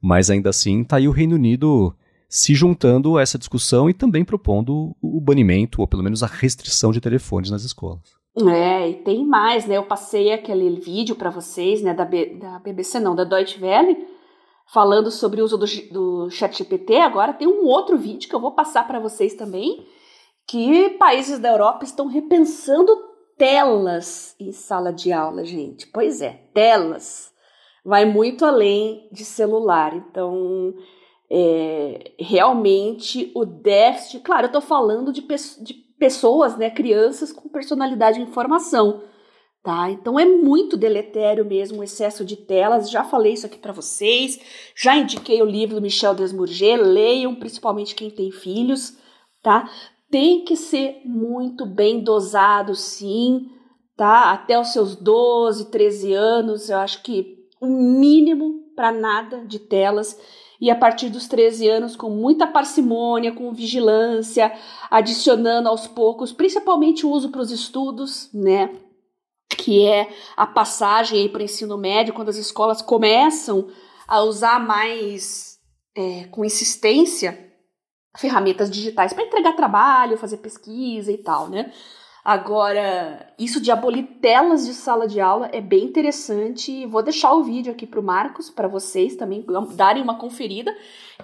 Mas ainda assim, está aí o Reino Unido se juntando a essa discussão e também propondo o banimento, ou pelo menos a restrição de telefones nas escolas. É, e tem mais, né? Eu passei aquele vídeo para vocês, né, da, B, da BBC, não, da Deutsche Welle, falando sobre o uso do, do ChatGPT. Agora tem um outro vídeo que eu vou passar para vocês também, que países da Europa estão repensando telas em sala de aula, gente. Pois é, telas vai muito além de celular. Então, é, realmente o déficit. Claro, eu estou falando de, pe de pessoas, né, crianças com personalidade e informação. Tá? Então é muito deletério mesmo o excesso de telas. Já falei isso aqui para vocês, já indiquei o livro do Michel Desmourget, leiam, principalmente quem tem filhos, tá? Tem que ser muito bem dosado, sim, tá? Até os seus 12, 13 anos, eu acho que um mínimo para nada de telas e a partir dos 13 anos, com muita parcimônia, com vigilância, adicionando aos poucos, principalmente o uso para os estudos, né? Que é a passagem para o ensino médio, quando as escolas começam a usar mais é, com insistência ferramentas digitais para entregar trabalho, fazer pesquisa e tal, né? Agora, isso de abolir telas de sala de aula é bem interessante. Vou deixar o vídeo aqui para o Marcos, para vocês também darem uma conferida.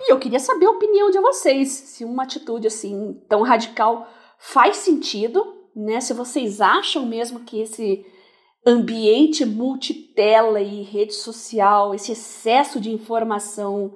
E eu queria saber a opinião de vocês, se uma atitude assim tão radical faz sentido, né? Se vocês acham mesmo que esse ambiente multitela e rede social, esse excesso de informação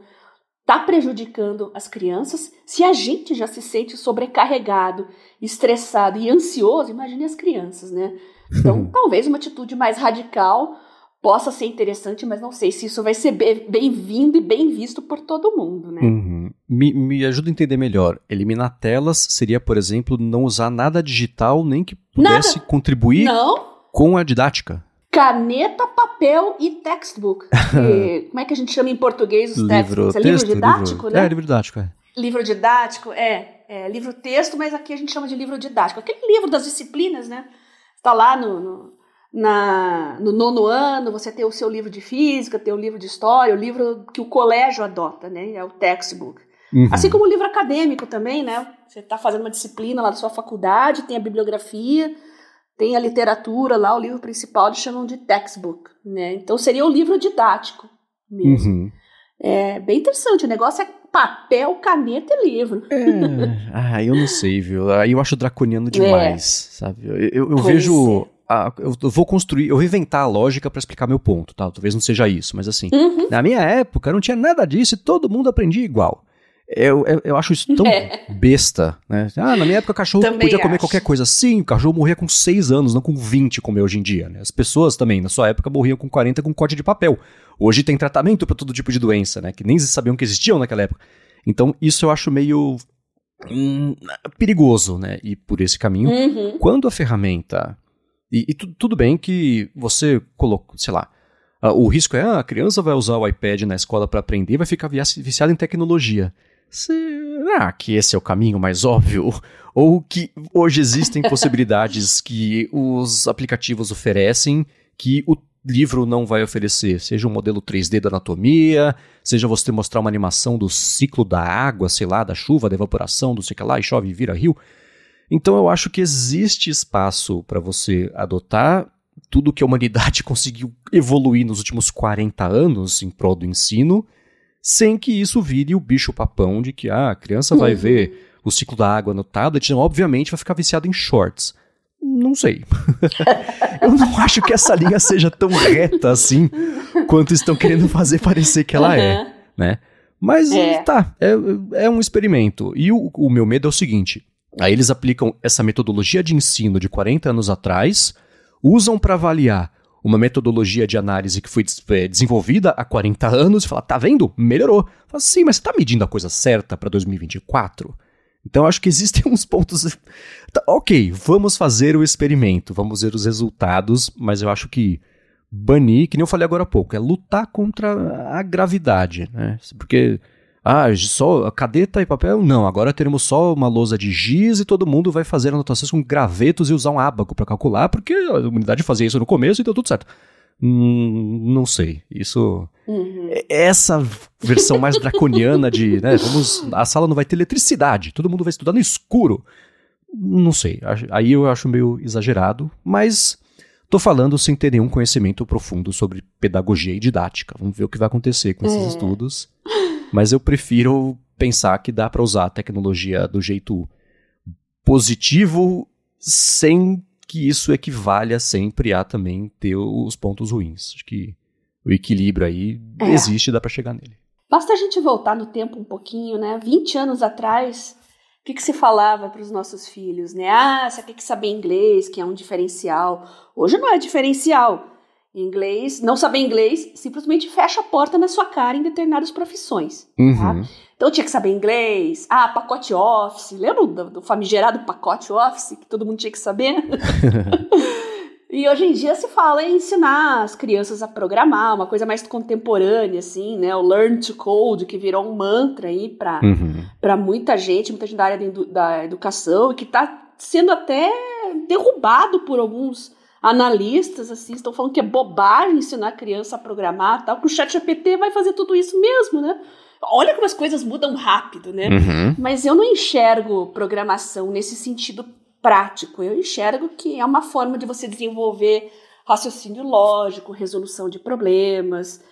está prejudicando as crianças. Se a gente já se sente sobrecarregado, estressado e ansioso, imagine as crianças, né? Então, talvez uma atitude mais radical possa ser interessante, mas não sei se isso vai ser bem-vindo e bem visto por todo mundo, né? Uhum. Me, me ajuda a entender melhor. Eliminar telas seria, por exemplo, não usar nada digital nem que pudesse nada. contribuir não. com a didática. Caneta, papel e textbook. (laughs) E, como é que a gente chama em português os livro, textbooks? É texto, livro didático, livro, né? É, livro didático, é. Livro didático, é, é. Livro texto, mas aqui a gente chama de livro didático. Aquele livro das disciplinas, né? Está lá no, no, na, no nono ano, você tem o seu livro de física, tem o livro de história, o livro que o colégio adota, né? É o textbook. Uhum. Assim como o livro acadêmico também, né? Você está fazendo uma disciplina lá da sua faculdade, tem a bibliografia, tem a literatura lá, o livro principal eles chamam de textbook, né? Então seria o livro didático mesmo. Uhum. É bem interessante, o negócio é papel, caneta e livro. É, ah, eu não sei, viu? Aí eu acho draconiano demais, sabe? Eu, eu, eu vejo. ah, eu vou construir, eu vou inventar a lógica pra explicar meu ponto, tá? Talvez não seja isso, mas assim, Uhum. na minha época não tinha nada disso e todo mundo aprendia igual. Eu, eu, eu acho isso tão (laughs) É. besta, né? Ah, na minha época o cachorro Também podia comer acho. qualquer coisa. Sim, o cachorro morria com 6 anos, não com 20 como é hoje em dia, né? As pessoas também, na sua época, morriam com 40 com corte de papel. Hoje tem tratamento pra todo tipo de doença, né? Que nem sabiam que existiam naquela época. Então, isso eu acho meio hum, perigoso, né? E por esse caminho, Uhum. quando a ferramenta. E, e tu- tudo bem que você colocou, sei lá. ah, o risco é ah, a criança vai usar o iPad na escola para aprender e vai ficar viciada em tecnologia. Será que esse é o caminho mais óbvio? (laughs) Ou que hoje existem possibilidades que os aplicativos oferecem que o livro não vai oferecer? Seja um modelo 3D da anatomia, seja você mostrar uma animação do ciclo da água, sei lá, da chuva, da evaporação, do sei que lá, e chove e vira rio. Então eu acho que existe espaço para você adotar tudo que a humanidade (laughs) conseguiu evoluir nos últimos 40 anos em prol do ensino, sem que isso vire o bicho papão de que ah, a criança vai Uhum. ver o ciclo da água no tablet, então, obviamente vai ficar viciado em shorts. Não sei. (laughs) eu não acho que essa linha seja tão reta assim quanto estão querendo fazer parecer que ela é Uhum. né? Mas É. tá, é, é um experimento. E o, o meu medo é o seguinte: aí eles aplicam essa metodologia de ensino de 40 anos atrás, usam para avaliar uma metodologia de análise que foi é, desenvolvida há 40 anos e fala, tá vendo? Melhorou. Fala, sim, mas você tá medindo a coisa certa para 2024? Então acho que existem (laughs) uns pontos. Tá, ok, vamos fazer o experimento, vamos ver os resultados, mas eu acho que banir, que nem eu falei agora há pouco, é lutar contra a gravidade, né? Porque, ah, só cadeta e papel? Não, agora teremos só uma lousa de giz e todo mundo vai fazer anotações com gravetos e usar um ábaco para calcular, porque a humanidade fazia isso no começo e deu tudo certo. Hum, não sei, isso... Uhum. é- Essa versão mais draconiana de, né, vamos, a sala não vai ter eletricidade, todo mundo vai estudar no escuro. Não sei, aí eu acho meio exagerado, mas tô falando sem ter nenhum conhecimento profundo sobre pedagogia e didática. Vamos ver o que vai acontecer com esses É. estudos. Mas eu prefiro pensar que dá para usar a tecnologia do jeito positivo sem que isso equivalha sempre a também ter os pontos ruins. Acho que o equilíbrio aí É. existe e dá para chegar nele. Basta a gente voltar no tempo um pouquinho, né? 20 anos atrás, o que, que se falava para os nossos filhos, né? Ah, você tem que saber inglês, que é um diferencial. Hoje não é diferencial. Inglês, não saber inglês simplesmente fecha a porta na sua cara em determinadas profissões. Uhum. Então tinha que saber inglês, ah, pacote Office, lembra do, do famigerado pacote Office que todo mundo tinha que saber? (laughs) e hoje em dia se fala em ensinar as crianças a programar, uma coisa mais contemporânea, assim, né? O Learn to Code, que virou um mantra aí para Uhum. muita gente, muita gente da área da educação, e que está sendo até derrubado por alguns analistas, assim, estão falando que é bobagem ensinar a criança a programar tal, que o chat GPT vai fazer tudo isso mesmo, né? Olha como as coisas mudam rápido, né? Uhum. Mas eu não enxergo programação nesse sentido prático. Eu enxergo que é uma forma de você desenvolver raciocínio lógico, resolução de problemas.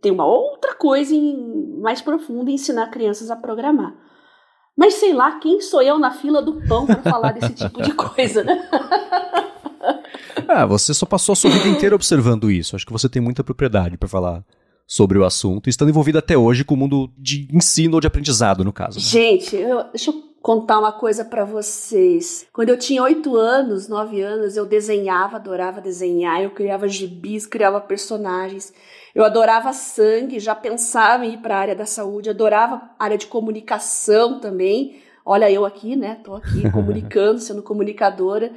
Tem uma outra coisa em- mais profunda em ensinar crianças a programar. Mas sei lá, quem sou eu na fila do pão para falar desse tipo de coisa, né? (laughs) Ah, você só passou a sua vida inteira observando isso. Acho que você tem muita propriedade para falar sobre o assunto, estando envolvido até hoje com o mundo de ensino ou de aprendizado, no caso. né? Gente, eu- deixa eu contar uma coisa pra vocês. Quando eu tinha oito anos, nove anos, eu desenhava, adorava desenhar, eu criava gibis, criava personagens. Eu adorava sangue, já pensava em ir para a área da saúde, adorava a área de comunicação também. Olha eu aqui, né? Tô aqui (laughs) comunicando, sendo comunicadora.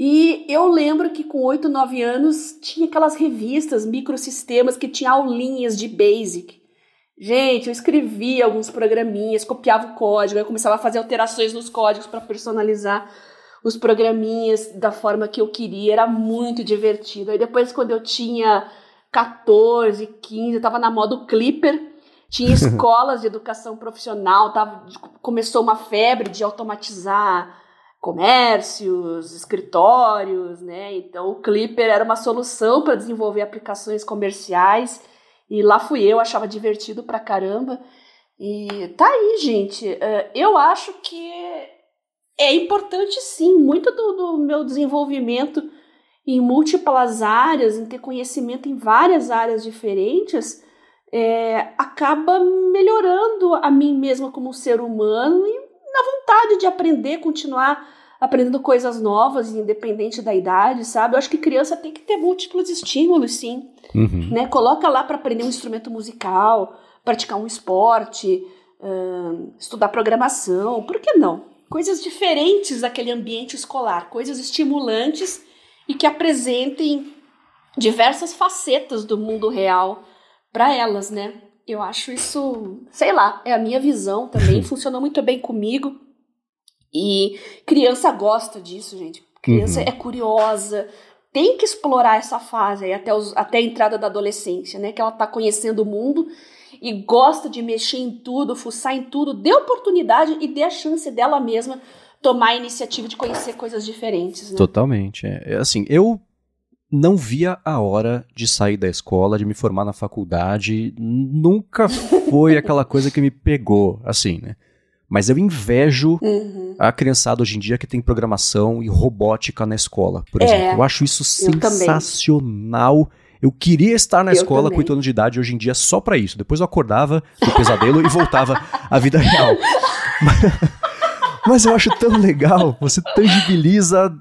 E eu lembro que com 8, 9 anos tinha aquelas revistas, microsistemas que tinha aulinhas de Basic. Gente, eu escrevia alguns programinhas, copiava o código, eu começava a fazer alterações nos códigos para personalizar os programinhas da forma que eu queria, era muito divertido. Aí depois, quando eu tinha 14, 15, eu tava na moda o Clipper, tinha (laughs) escolas de educação profissional, tava, começou uma febre de automatizar comércios, escritórios, né? Então o Clipper era uma solução para desenvolver aplicações comerciais e lá fui eu, achava divertido pra caramba. E tá aí, gente. É, eu acho que é importante sim, muito do, do meu desenvolvimento em múltiplas áreas, em ter conhecimento em várias áreas diferentes, é, acaba melhorando a mim mesma como ser humano e na vontade de aprender, continuar aprendendo coisas novas, independente da idade, sabe? Eu acho que criança tem que ter múltiplos estímulos, sim. Uhum. Né? Coloca lá para aprender um instrumento musical, praticar um esporte, uh, estudar programação, por que não? Coisas diferentes daquele ambiente escolar, coisas estimulantes e que apresentem diversas facetas do mundo real para elas, né? Eu acho isso, sei lá, é a minha visão também, (laughs) funcionou muito bem comigo. E criança gosta disso, gente. Criança uhum. é curiosa, tem que explorar essa fase aí até, os, até a entrada da adolescência, né? Que ela tá conhecendo o mundo e gosta de mexer em tudo, fuçar em tudo, dê oportunidade e dê a chance dela mesma tomar a iniciativa de conhecer coisas diferentes. Né? Totalmente. É, é assim, eu não via a hora de sair da escola, de me formar na faculdade. Nunca foi aquela coisa que me pegou, assim, né? Mas eu invejo uhum. a criançada hoje em dia que tem programação e robótica na escola, por é, exemplo. Eu acho isso sensacional. Eu queria estar na eu escola também. com 8 anos de idade hoje em dia só para isso. Depois eu acordava do pesadelo e voltava à vida real. (laughs) Mas eu acho tão legal. Você tangibiliza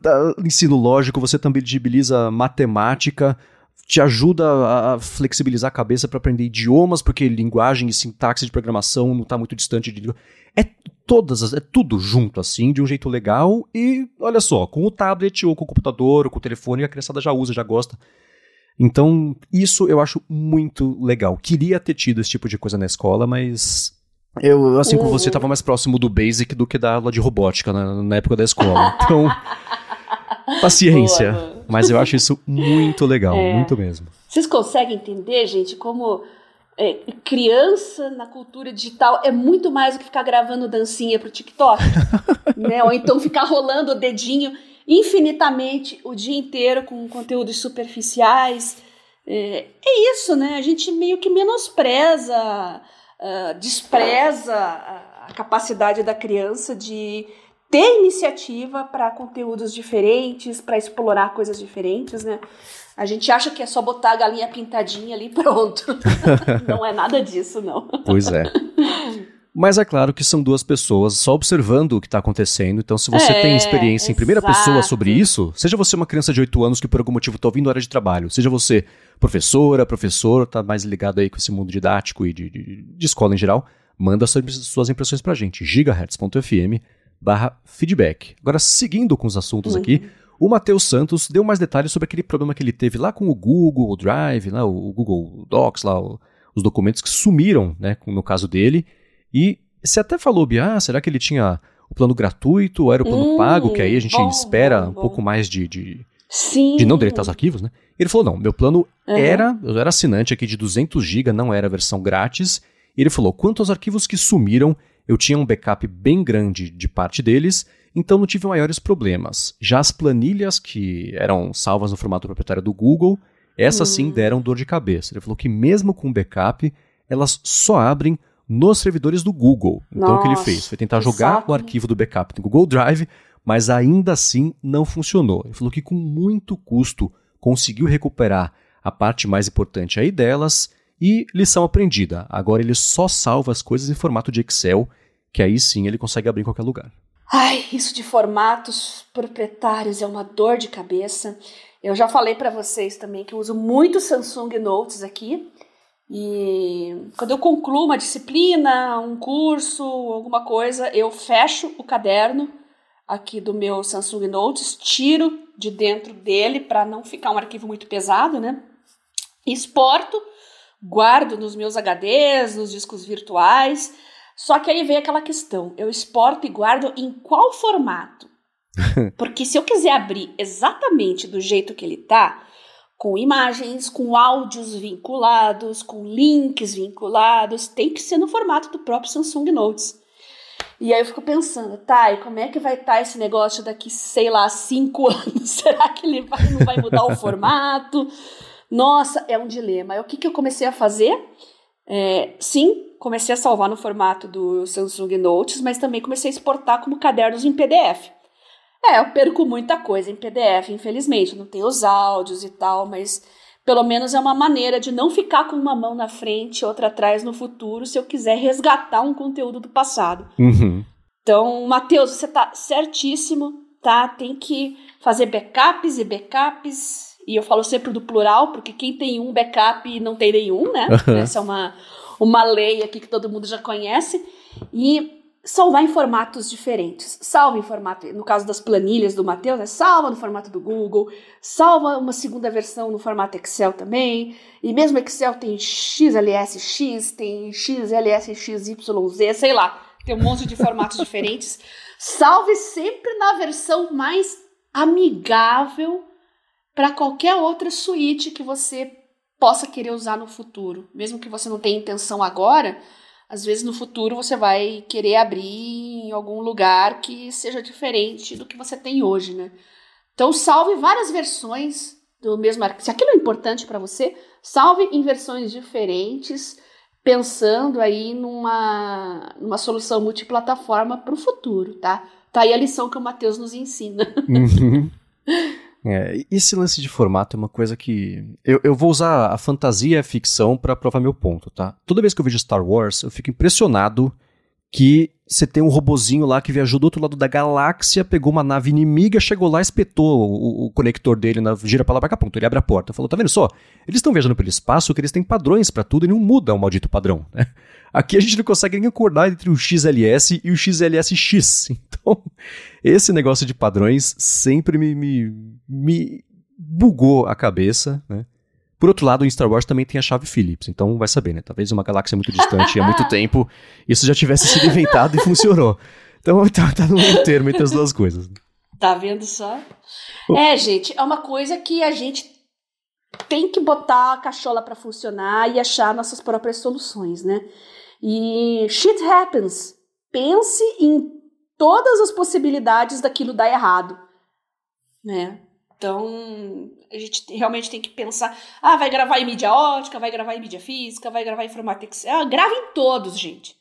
ensino lógico, você tangibiliza matemática, te ajuda a flexibilizar a cabeça para aprender idiomas, porque linguagem e sintaxe de programação não está muito distante de. É todas, as, é tudo junto assim, de um jeito legal. E olha só, com o tablet ou com o computador ou com o telefone, a criançada já usa, já gosta. Então, isso eu acho muito legal. Queria ter tido esse tipo de coisa na escola, mas eu, assim como você, estava mais próximo do Basic do que da aula de robótica na, na época da escola. (laughs) Então, paciência. Boa, Mas eu acho isso muito legal, é. muito mesmo. Vocês conseguem entender, gente, como é, criança na cultura digital é muito mais do que ficar gravando dancinha pro TikTok, (laughs) né? Ou então ficar rolando o dedinho infinitamente o dia inteiro com conteúdos superficiais. É, é isso, né? A gente meio que menospreza uh, despreza a, a capacidade da criança de ter iniciativa para conteúdos diferentes, para explorar coisas diferentes, né? A gente acha que é só botar a galinha pintadinha ali (laughs) pronto. não é nada disso, não. Pois é. Mas é claro que são duas pessoas só observando o que está acontecendo. Então, se você é, tem experiência em primeira exato. pessoa sobre isso, seja você uma criança de 8 anos que por algum motivo está ouvindo hora de trabalho, seja você professora, professor, está mais ligado aí com esse mundo didático e de, de, de escola em geral, manda suas impressões para a gente, gigahertz.fm barra feedback. Agora, seguindo com os assuntos uhum. aqui, o Matheus Santos deu mais detalhes sobre aquele problema que ele teve lá com o Google, o Drive, lá, o Google Docs, lá, o, os documentos que sumiram, né, no caso dele, e você até falou, Bia, ah, será que ele tinha o plano gratuito ou era o plano hum, pago, que aí a gente bom, espera bom, um bom. pouco mais de, de, de, não deletar os arquivos, né? Ele falou, não, meu plano uhum. era, eu era assinante aqui de 200 GB, não era a versão grátis, e ele falou, quanto aos arquivos que sumiram, eu tinha um backup bem grande de parte deles, então não tive maiores problemas. Já as planilhas que eram salvas no formato proprietário do Google, essas uhum. sim hum. deram dor de cabeça. Ele falou que mesmo com backup, elas só abrem nos servidores do Google. Então Nossa, o que ele fez foi tentar jogar o arquivo do backup no Google Drive, mas ainda assim não funcionou. Ele falou que com muito custo conseguiu recuperar a parte mais importante aí delas e lição aprendida. Agora ele só salva as coisas em formato de Excel, que aí sim ele consegue abrir em qualquer lugar. Ai, isso de formatos proprietários é uma dor de cabeça. Eu já falei para vocês também que eu uso muito Samsung Notes aqui e quando eu concluo uma disciplina, um curso, alguma coisa, eu fecho o caderno aqui do meu Samsung Notes, tiro de dentro dele para não ficar um arquivo muito pesado, né? Exporto, guardo nos meus HDs, nos discos virtuais. Só que aí vem aquela questão: eu exporto e guardo em qual formato? (laughs) Porque se eu quiser abrir exatamente do jeito que ele tá, com imagens, com áudios vinculados, com links vinculados, tem que ser no formato do próprio Samsung Notes. E aí eu fico pensando, tá, e como é que vai estar tá esse negócio daqui, sei lá, cinco (laughs) anos? Será que ele vai, não vai mudar o formato? Nossa, é um dilema. O que, que eu comecei a fazer? É, sim, comecei a salvar no formato do Samsung Notes, mas também comecei a exportar como cadernos em PDF. É, eu perco muita coisa em PDF, infelizmente. Não tem os áudios e tal, mas pelo menos é uma maneira de não ficar com uma mão na frente e outra atrás no futuro se eu quiser resgatar um conteúdo do passado. Uhum. Então, Matheus, você tá certíssimo, tá? Tem que fazer backups e backups. E eu falo sempre do plural, porque quem tem um backup não tem nenhum, né? Essa é uma, uma lei aqui que todo mundo já conhece. E salvar em formatos diferentes. Salva em formato, no caso das planilhas do Matheus, é salva no formato do Google, salva uma segunda versão no formato Excel também. E mesmo Excel tem XLSX, tem XLSXYZ, sei lá, tem um monte de formatos (laughs) diferentes. Salve sempre na versão mais amigável para qualquer outra suíte que você possa querer usar no futuro, mesmo que você não tenha intenção agora às vezes no futuro você vai querer abrir em algum lugar que seja diferente do que você tem hoje, né? Então salve várias versões do mesmo arquivo. Se aquilo é importante para você, salve em versões diferentes, pensando aí numa, numa solução multiplataforma para o futuro, tá? Tá aí a lição que o Matheus nos ensina. Uhum. (laughs) É, esse lance de formato é uma coisa que. Eu, eu vou usar a fantasia e a ficção para provar meu ponto, tá? Toda vez que eu vejo Star Wars, eu fico impressionado que você tem um robozinho lá que viajou do outro lado da galáxia, pegou uma nave inimiga, chegou lá, espetou o, o conector dele, na, gira pra lá pra cá, ponto, ele abre a porta. Falou, tá vendo só? Eles estão viajando pelo espaço, que eles têm padrões para tudo e não muda o maldito padrão, né? Aqui a gente não consegue nem acordar entre o XLS e o XLSX. (laughs) Então, esse negócio de padrões sempre me, me, me bugou a cabeça, né? Por outro lado, em Star Wars também tem a chave Phillips, então vai saber, né? Talvez uma galáxia muito distante há muito (laughs) tempo isso já tivesse sido inventado e funcionou. Então (laughs) tá, tá no meio termo entre as duas coisas. Tá vendo só? É, gente, é uma coisa que a gente tem que botar a cachola para funcionar e achar nossas próprias soluções, né? E shit happens. Pense em todas as possibilidades daquilo dar errado, né? Então, a gente realmente tem que pensar, ah, vai gravar em mídia ótica, vai gravar em mídia física, vai gravar em formato Excel, ah, grave em todos, gente.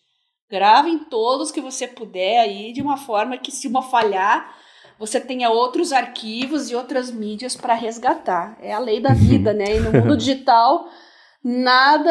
Grave em todos que você puder aí, de uma forma que se uma falhar, você tenha outros arquivos e outras mídias para resgatar. É a lei da vida, né? E no mundo (laughs) digital, nada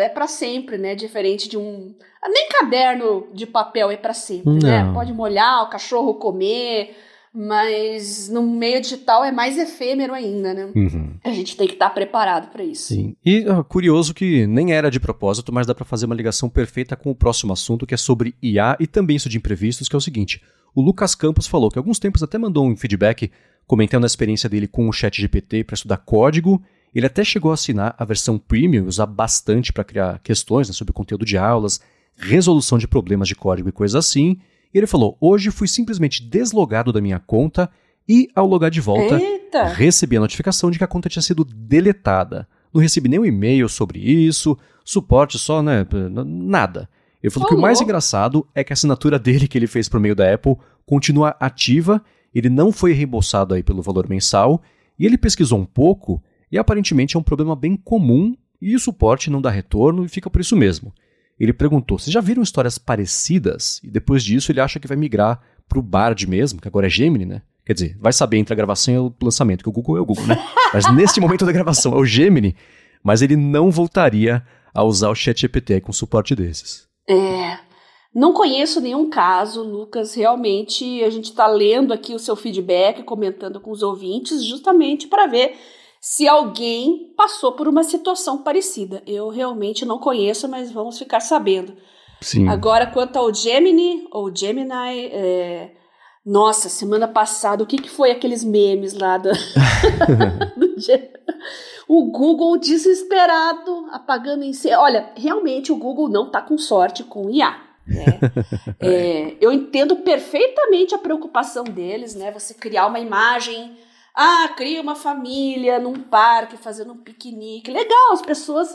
é para sempre, né? Diferente de um. Nem caderno de papel é para sempre, né? Não. né? Pode molhar, o cachorro comer, mas no meio digital é mais efêmero ainda, né? Uhum. A gente tem que estar tá preparado para isso. Sim. E uh, curioso que nem era de propósito, mas dá para fazer uma ligação perfeita com o próximo assunto, que é sobre IA e também isso de imprevistos, que é o seguinte. O Lucas Campos falou que alguns tempos até mandou um feedback comentando a experiência dele com o Chat GPT para estudar código ele até chegou a assinar a versão premium, usar bastante para criar questões né, sobre conteúdo de aulas, resolução de problemas de código e coisas assim. E ele falou: hoje fui simplesmente deslogado da minha conta e, ao logar de volta, Eita. recebi a notificação de que a conta tinha sido deletada. Não recebi nenhum e-mail sobre isso, suporte só, né? Nada. Ele falou que o mais engraçado é que a assinatura (laughs) dele que ele fez por meio da Apple continua ativa, ele não foi reembolsado aí pelo valor mensal, e ele pesquisou um pouco e aparentemente é um problema bem comum e o suporte não dá retorno e fica por isso mesmo. Ele perguntou: Vocês já viram histórias parecidas? E depois disso ele acha que vai migrar para o Bard mesmo, que agora é Gemini, né? Quer dizer, vai saber entre a gravação e o lançamento, que o Google é o Google, né? (laughs) Mas neste momento da gravação é o Gemini, mas ele não voltaria a usar o ChatGPT com suporte desses. É. Não conheço nenhum caso, Lucas. Realmente, a gente está lendo aqui o seu feedback, comentando com os ouvintes, justamente para ver se alguém passou por uma situação parecida. Eu realmente não conheço, mas vamos ficar sabendo. Sim. Agora, quanto ao Gemini, ou Gemini, é, Nossa, semana passada, o que, que foi aqueles memes lá do, (laughs) (laughs) do dia? O Google desesperado, apagando em si. Olha, realmente o Google não tá com sorte com IA. Né? (laughs) é, eu entendo perfeitamente a preocupação deles, né? Você criar uma imagem, ah, cria uma família num parque fazendo um piquenique. Legal, as pessoas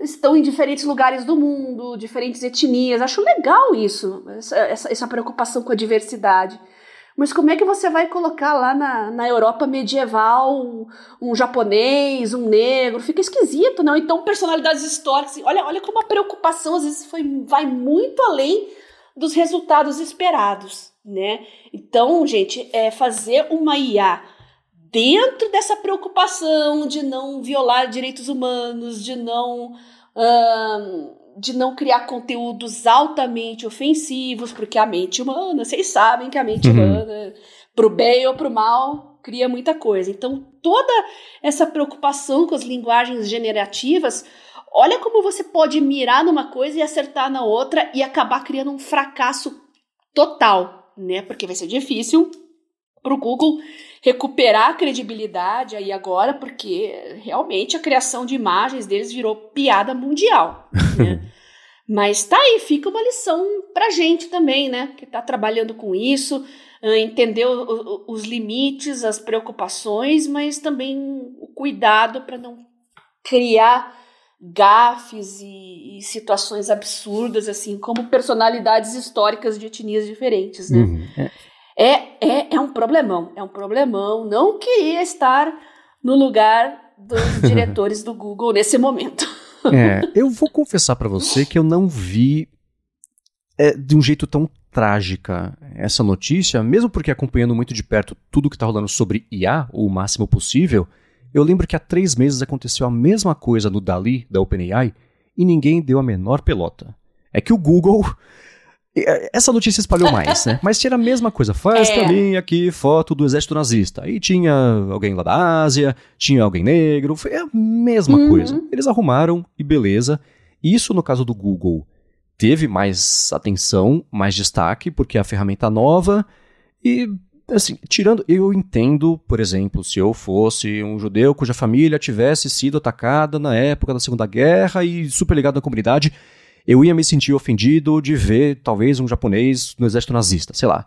estão em diferentes lugares do mundo, diferentes etnias. Acho legal isso, essa, essa, preocupação com a diversidade. Mas como é que você vai colocar lá na, na Europa medieval um, um, japonês, um negro? Fica esquisito, não? Então, personalidades históricas. Olha, olha como a preocupação às vezes foi, vai muito além dos resultados esperados, né? Então, gente, é fazer uma IA dentro dessa preocupação de não violar direitos humanos, de não. De não criar conteúdos altamente ofensivos, porque a mente humana, vocês sabem que a mente uhum. humana, pro bem ou pro mal, cria muita coisa. Então, toda essa preocupação com as linguagens generativas, olha como você pode mirar numa coisa e acertar na outra e acabar criando um fracasso total, né? Porque vai ser difícil pro Google recuperar a credibilidade aí agora, porque realmente a criação de imagens deles virou piada mundial. Né? (laughs) Mas tá aí, fica uma lição pra gente também, né? Que tá trabalhando com isso, ah, entender os limites, as preocupações, mas também o cuidado para não criar gafes e, e, situações absurdas, assim, como personalidades históricas de etnias diferentes, né? Uhum. É. É, é, um problemão, é um problemão. Não queria estar no lugar dos (laughs) diretores do Google nesse momento. É, eu vou confessar para você que eu não vi é, de um jeito tão trágica essa notícia, mesmo porque acompanhando muito de perto tudo que está rolando sobre IA, o máximo possível, eu lembro que há três meses aconteceu a mesma coisa no Dali, da OpenAI, e ninguém deu a menor pelota. É que o Google essa notícia espalhou (laughs) mais, né? Mas tinha a mesma coisa. Faz é. pra mim aqui foto do exército nazista. Aí tinha alguém lá da Ásia, tinha alguém negro. Foi a mesma uhum. coisa. Eles arrumaram e beleza. Isso no caso do Google teve mais atenção, mais destaque, porque é a ferramenta nova. E, assim, tirando. Eu entendo, por exemplo, se eu fosse um judeu cuja família tivesse sido atacada na época da Segunda Guerra e super ligado à comunidade eu ia me sentir ofendido de ver talvez um japonês no exército nazista, sei lá.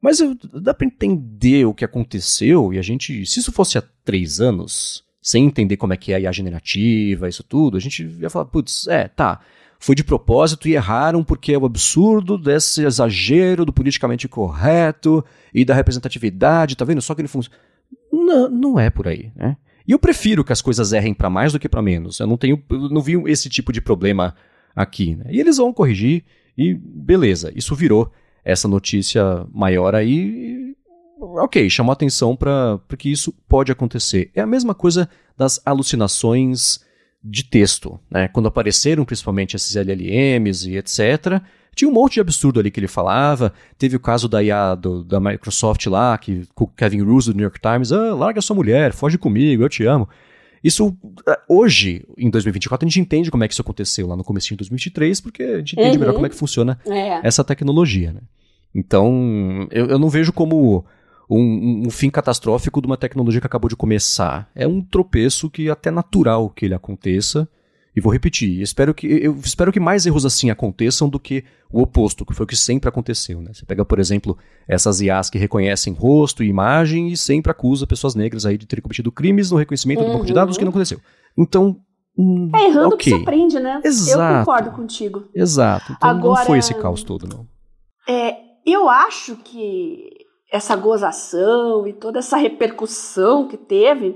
Mas eu, dá para entender o que aconteceu e a gente, se isso fosse há três anos, sem entender como é que é a IA generativa, isso tudo, a gente ia falar, putz, é, tá, foi de propósito e erraram porque é o absurdo desse exagero do politicamente correto e da representatividade, tá vendo? Só que ele funciona. Não, não é por aí, né? E eu prefiro que as coisas errem para mais do que para menos. Eu não tenho, eu não vi esse tipo de problema aqui. Né? E eles vão corrigir e beleza, isso virou essa notícia maior aí. Ok, chamou atenção para que isso pode acontecer. É a mesma coisa das alucinações de texto. Né? Quando apareceram principalmente esses LLMs e etc., tinha um monte de absurdo ali que ele falava. Teve o caso da IA do, da Microsoft lá, que com Kevin Roose do New York Times, ah, larga sua mulher, foge comigo, eu te amo. Isso, eh, hoje, em 2024, a gente entende como é que isso aconteceu lá no começo de 2023, porque a gente entende uhum. melhor como é que funciona é. essa tecnologia, né? Então, eu, eu não vejo como um, um, fim catastrófico de uma tecnologia que acabou de começar. É um tropeço que é até natural que ele aconteça, e vou repetir, espero que, eu espero que mais erros assim aconteçam do que o oposto, que foi o que sempre aconteceu. Né? Você pega, por exemplo, essas IAs que reconhecem rosto e imagem e sempre acusa pessoas negras aí de terem cometido crimes no reconhecimento uhum. do banco de dados, que não aconteceu. Então. Hum, é errando okay. que se aprende, né? Exato. Eu concordo contigo. Exato. Então Agora, não foi esse caos todo, não. É, eu acho que essa gozação e toda essa repercussão que teve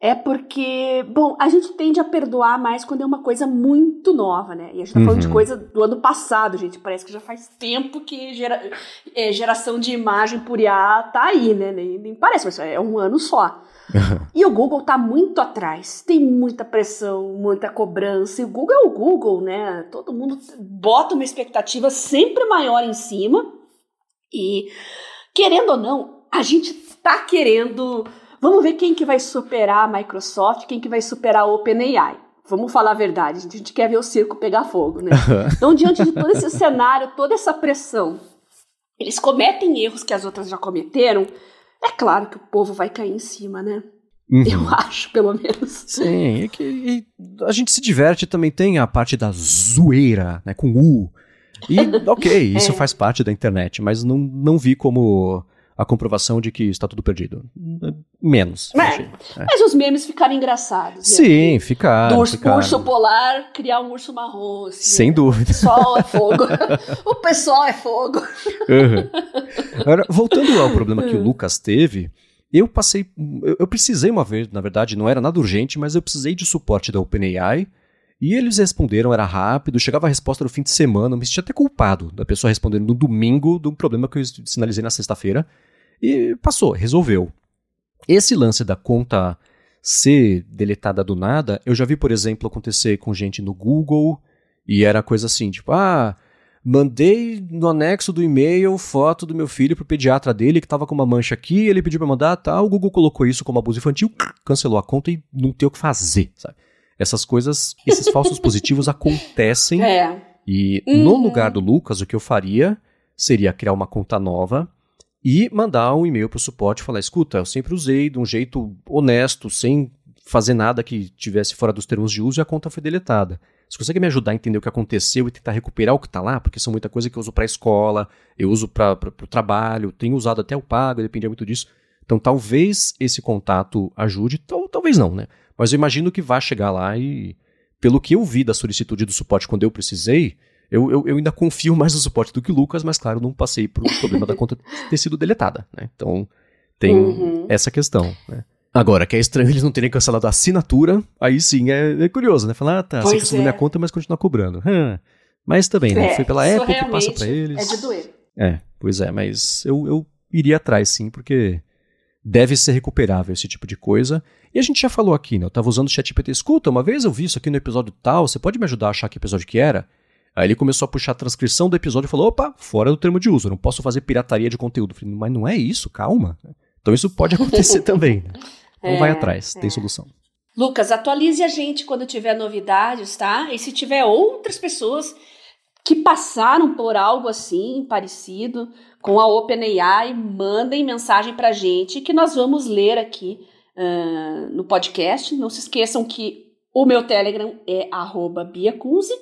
é porque, bom, a gente tende a perdoar mais quando é uma coisa muito nova, né? E a gente tá falando de uhum. coisa do ano passado, gente. Parece que já faz tempo que gera, é, geração de imagem por IA tá aí, né? Nem, nem parece, mas é um ano só. (laughs) e o Google tá muito atrás. Tem muita pressão, muita cobrança. E o Google é o Google, né? Todo mundo bota uma expectativa sempre maior em cima. E, querendo ou não, a gente tá querendo Vamos ver quem que vai superar a Microsoft, quem que vai superar a OpenAI. Vamos falar a verdade, a gente quer ver o circo pegar fogo, né? (laughs) Então, diante de todo esse cenário, toda essa pressão, eles cometem erros que as outras já cometeram, é claro que o povo vai cair em cima, né? Uhum. Eu acho, pelo menos. Sim, é que a gente se diverte também, tem a parte da zoeira, né, com U. E, (laughs) ok, isso é. faz parte da internet, mas não, não vi como a comprovação de que está tudo perdido. Menos. Mas, é. mas os memes ficaram engraçados. Né? Sim, ficaram. Do urso, ficaram. urso polar criar um urso marrom. Assim, Sem né? dúvida. O pessoal é fogo. (laughs) o pessoal é fogo. Uhum. Agora, voltando ao problema que o (laughs) Lucas teve, eu passei. Eu, eu precisei uma vez, na verdade, não era nada urgente, mas eu precisei de suporte da OpenAI. E eles responderam, era rápido, chegava a resposta no fim de semana, eu me sentia até culpado da pessoa respondendo no domingo de um problema que eu sinalizei na sexta-feira. E passou, resolveu. Esse lance da conta ser deletada do nada, eu já vi, por exemplo, acontecer com gente no Google, e era coisa assim, tipo, ah, mandei no anexo do e-mail foto do meu filho pro pediatra dele que tava com uma mancha aqui, ele pediu para mandar, tá, o Google colocou isso como abuso infantil, cancelou a conta e não tem o que fazer, sabe? Essas coisas, esses falsos (laughs) positivos acontecem. É. E uhum. no lugar do Lucas, o que eu faria seria criar uma conta nova e mandar um e-mail para o suporte e falar: escuta, eu sempre usei de um jeito honesto, sem fazer nada que tivesse fora dos termos de uso e a conta foi deletada. Você consegue me ajudar a entender o que aconteceu e tentar recuperar o que está lá? Porque são muita coisa que eu uso para a escola, eu uso para o trabalho, tenho usado até o pago, dependia muito disso. Então talvez esse contato ajude, tal, talvez não, né? Mas eu imagino que vá chegar lá e, pelo que eu vi da solicitude do suporte quando eu precisei, eu, eu, eu ainda confio mais no suporte do que o Lucas, mas claro, não passei por o problema da conta ter sido deletada, né? Então tem uhum. essa questão, né? Agora, que é estranho eles não terem cancelado a assinatura, aí sim é, é curioso, né? Falar, ah, tá, você cancelou é. minha conta, mas continua cobrando. Hum. Mas também, né? É, Foi pela época que passa para eles. É de doer. É, pois é, mas eu, eu iria atrás sim, porque deve ser recuperável esse tipo de coisa. E a gente já falou aqui, né? Eu tava usando o ChatGPT, escuta, uma vez eu vi isso aqui no episódio tal, você pode me ajudar a achar que episódio que era? Aí ele começou a puxar a transcrição do episódio e falou: opa, fora do termo de uso, não posso fazer pirataria de conteúdo. Eu falei, mas não é isso, calma. Então isso pode acontecer (laughs) também. Né? Então é, vai atrás, é. tem solução. Lucas, atualize a gente quando tiver novidades, tá? E se tiver outras pessoas que passaram por algo assim, parecido, com a OpenAI, mandem mensagem pra gente que nós vamos ler aqui uh, no podcast. Não se esqueçam que o meu Telegram é biacunze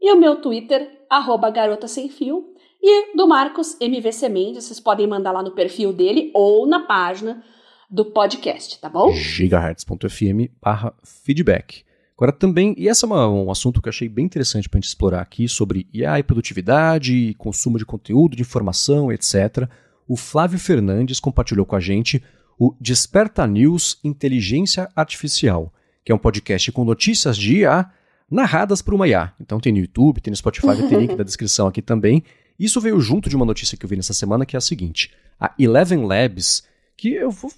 e o meu Twitter, arroba garota sem fio. E do Marcos MVC Mendes, vocês podem mandar lá no perfil dele ou na página do podcast, tá bom? gigahertz.fm barra feedback. Agora também, e esse é um assunto que eu achei bem interessante para a gente explorar aqui, sobre IA e produtividade, consumo de conteúdo, de informação, etc. O Flávio Fernandes compartilhou com a gente o Desperta News Inteligência Artificial, que é um podcast com notícias de IA narradas por uma IA. Então tem no YouTube, tem no Spotify, vai ter link na descrição aqui também. Isso veio junto de uma notícia que eu vi nessa semana, que é a seguinte. A Eleven Labs, que eu vou,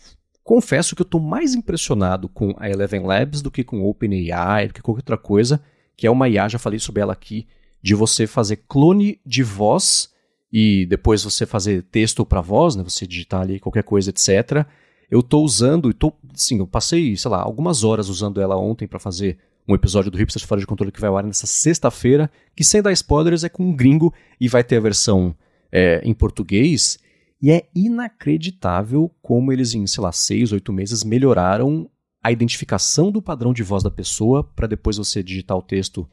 confesso que eu estou mais impressionado com a Eleven Labs do que com OpenAI, do que qualquer outra coisa, que é uma IA, já falei sobre ela aqui, de você fazer clone de voz e depois você fazer texto para voz, né, você digitar ali qualquer coisa, etc eu tô usando, e tô, sim, eu passei, sei lá, algumas horas usando ela ontem para fazer um episódio do Hipsters Fora de Controle que vai ao ar nessa sexta-feira, que sem dar spoilers é com um gringo e vai ter a versão é, em português. E é inacreditável como eles, em, sei lá, seis, oito meses, melhoraram a identificação do padrão de voz da pessoa para depois você digitar o texto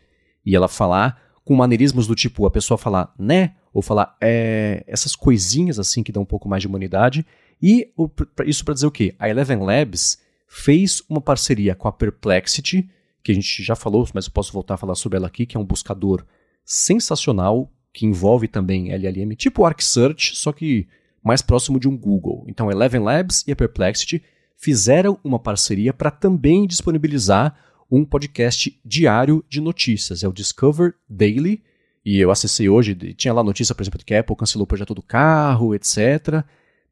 e ela falar, com maneirismos do tipo a pessoa falar né, ou falar é, essas coisinhas assim que dão um pouco mais de humanidade. E o, isso para dizer o quê? A Eleven Labs fez uma parceria com a Perplexity, que a gente já falou, mas eu posso voltar a falar sobre ela aqui, que é um buscador sensacional, que envolve também LLM, tipo o ArcSearch, só que mais próximo de um Google. Então, Eleven Labs e a Perplexity fizeram uma parceria para também disponibilizar um podcast diário de notícias. É o Discover Daily. E eu acessei hoje, tinha lá notícia, por exemplo, que a Apple cancelou o projeto do carro, etc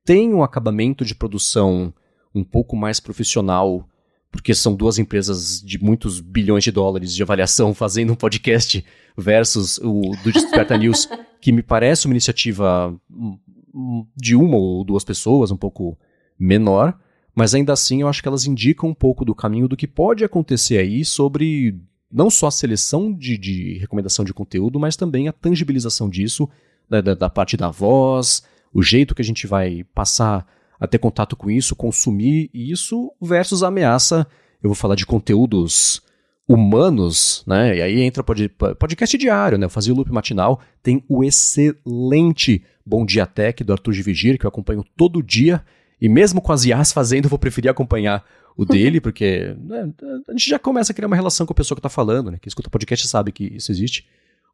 tem um acabamento de produção um pouco mais profissional, porque são duas empresas de muitos bilhões de dólares de avaliação (laughs) fazendo um podcast versus o do Desperta News, (laughs) que me parece uma iniciativa hum, hum, de uma ou duas pessoas, um pouco menor, mas ainda assim eu acho que elas indicam um pouco do caminho do que pode acontecer aí sobre não só a seleção de, de recomendação de conteúdo, mas também a tangibilização disso da, da, da parte da voz, o jeito que a gente vai passar a ter contato com isso, consumir isso, versus a ameaça, eu vou falar de conteúdos humanos, né? E aí entra pod, podcast diário, né? Eu fazia o loop matinal, tem o excelente Bom Dia Tech do Arthur de Vigir, que eu acompanho todo dia, e mesmo com as IAs fazendo, eu vou preferir acompanhar o dele, (laughs) porque né, a gente já começa a criar uma relação com a pessoa que está falando, né? Quem escuta podcast sabe que isso existe.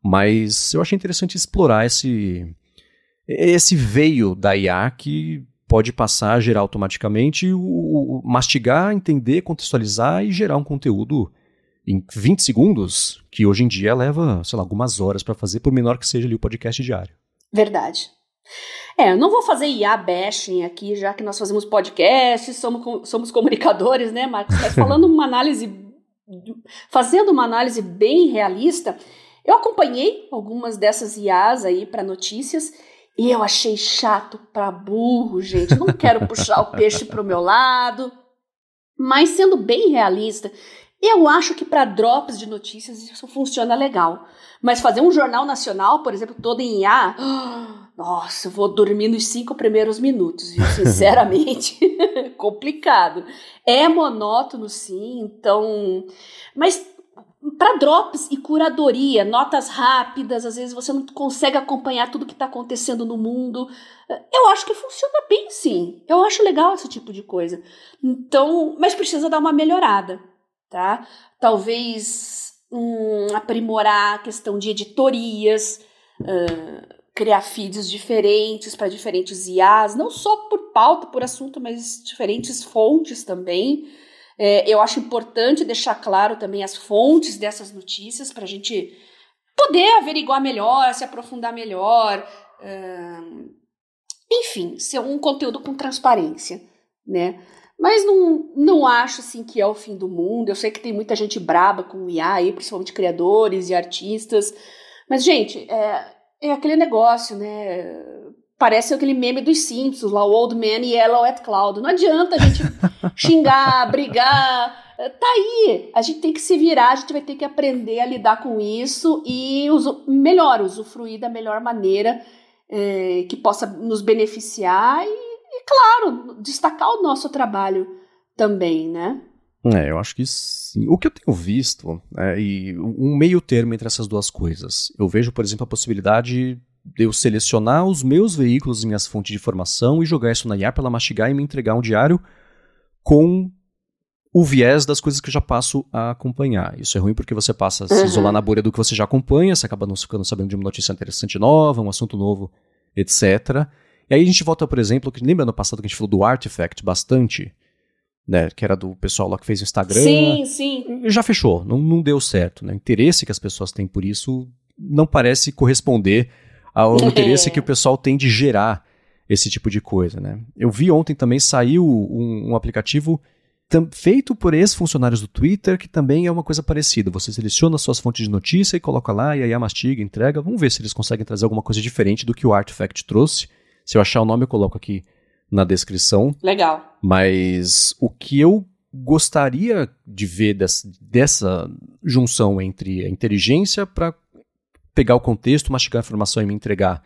Mas eu achei interessante explorar esse, esse veio da IA que pode passar a gerar automaticamente, o, o, mastigar, entender, contextualizar e gerar um conteúdo em 20 segundos, que hoje em dia leva, sei lá, algumas horas para fazer, por menor que seja ali o podcast diário. Verdade. É, eu não vou fazer IA bashing aqui, já que nós fazemos podcasts, somos, somos comunicadores, né, Marcos? Mas (laughs) falando uma análise, fazendo uma análise bem realista, eu acompanhei algumas dessas IAs aí para notícias e eu achei chato para burro, gente. Não quero puxar o peixe para o meu lado. Mas sendo bem realista, eu acho que para drops de notícias isso funciona legal. Mas fazer um jornal nacional, por exemplo, todo em IA, nossa, eu vou dormir nos cinco primeiros minutos, viu? Sinceramente, (laughs) complicado. É monótono, sim, então. Mas para drops e curadoria, notas rápidas, às vezes você não consegue acompanhar tudo que está acontecendo no mundo. Eu acho que funciona bem, sim. Eu acho legal esse tipo de coisa. Então, mas precisa dar uma melhorada, tá? Talvez hum, aprimorar a questão de editorias, uh, criar feeds diferentes para diferentes IAs, não só por pauta, por assunto, mas diferentes fontes também. É, eu acho importante deixar claro também as fontes dessas notícias para a gente poder averiguar melhor, se aprofundar melhor. Enfim, ser um conteúdo com transparência, né? Mas não, não acho assim que é o fim do mundo. Eu sei que tem muita gente braba com o IA aí, principalmente criadores e artistas. Mas, gente, é, é aquele negócio, né? Parece aquele meme dos Simpsons, lá, o Old Man Yellow at Cloud. Não adianta a gente (laughs) xingar, brigar. Tá aí. A gente tem que se virar, a gente vai ter que aprender a lidar com isso e uso, melhor, usufruir da melhor maneira é, que possa nos beneficiar e, e, claro, destacar o nosso trabalho também, né? É, eu acho que sim. O que eu tenho visto, é, e um meio termo entre essas duas coisas. Eu vejo, por exemplo, a possibilidade de eu selecionar os meus veículos minhas fontes de informação e jogar isso na IA para ela mastigar e me entregar um diário com o viés das coisas que eu já passo a acompanhar. Isso é ruim porque você passa a se uhum. isolar na bolha do que você já acompanha, você acaba não ficando sabendo de uma notícia interessante nova, um assunto novo, etc. E aí a gente volta, por exemplo, que lembra no passado que a gente falou do Artifact bastante, né, que era do pessoal lá que fez o Instagram. Sim, sim. Já fechou, não, não deu certo. Né? O interesse que as pessoas têm por isso não parece corresponder ao (laughs) interesse que o pessoal tem de gerar esse tipo de coisa, né? Eu vi ontem também saiu um, um aplicativo feito por ex-funcionários do Twitter, que também é uma coisa parecida. Você seleciona suas fontes de notícia e coloca lá, e aí a mastiga, entrega. Vamos ver se eles conseguem trazer alguma coisa diferente do que o Artifact trouxe. Se eu achar o nome, eu coloco aqui na descrição. Legal. Mas o que eu gostaria de ver dessa, dessa junção entre a inteligência para pegar o contexto, mastigar a informação e me entregar.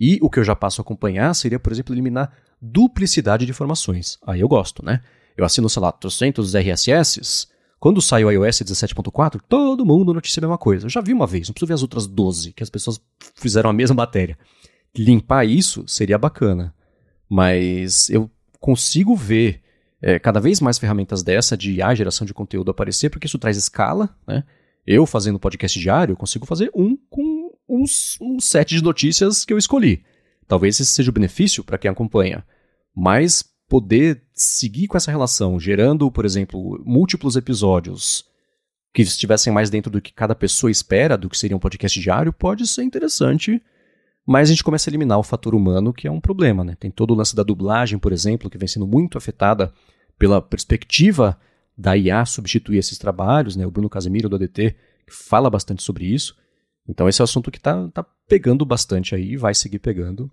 E o que eu já passo a acompanhar seria, por exemplo, eliminar duplicidade de informações. Aí eu gosto, né? Eu assino, sei lá, 300 RSS. Quando sai o iOS 17.4, todo mundo noticia a mesma coisa. Eu já vi uma vez, não preciso ver as outras 12, que as pessoas fizeram a mesma matéria. Limpar isso seria bacana. Mas eu consigo ver é, cada vez mais ferramentas dessa de IA, geração de conteúdo aparecer, porque isso traz escala, né? Eu, fazendo podcast diário, consigo fazer um com uns, um set de notícias que eu escolhi. Talvez esse seja o benefício para quem acompanha. Mas poder seguir com essa relação, gerando, por exemplo, múltiplos episódios que estivessem mais dentro do que cada pessoa espera, do que seria um podcast diário, pode ser interessante. Mas a gente começa a eliminar o fator humano, que é um problema. Né? Tem todo o lance da dublagem, por exemplo, que vem sendo muito afetada pela perspectiva da IA substituir esses trabalhos, né? O Bruno Casemiro do ADT fala bastante sobre isso. Então esse é um assunto que está tá pegando bastante aí e vai seguir pegando.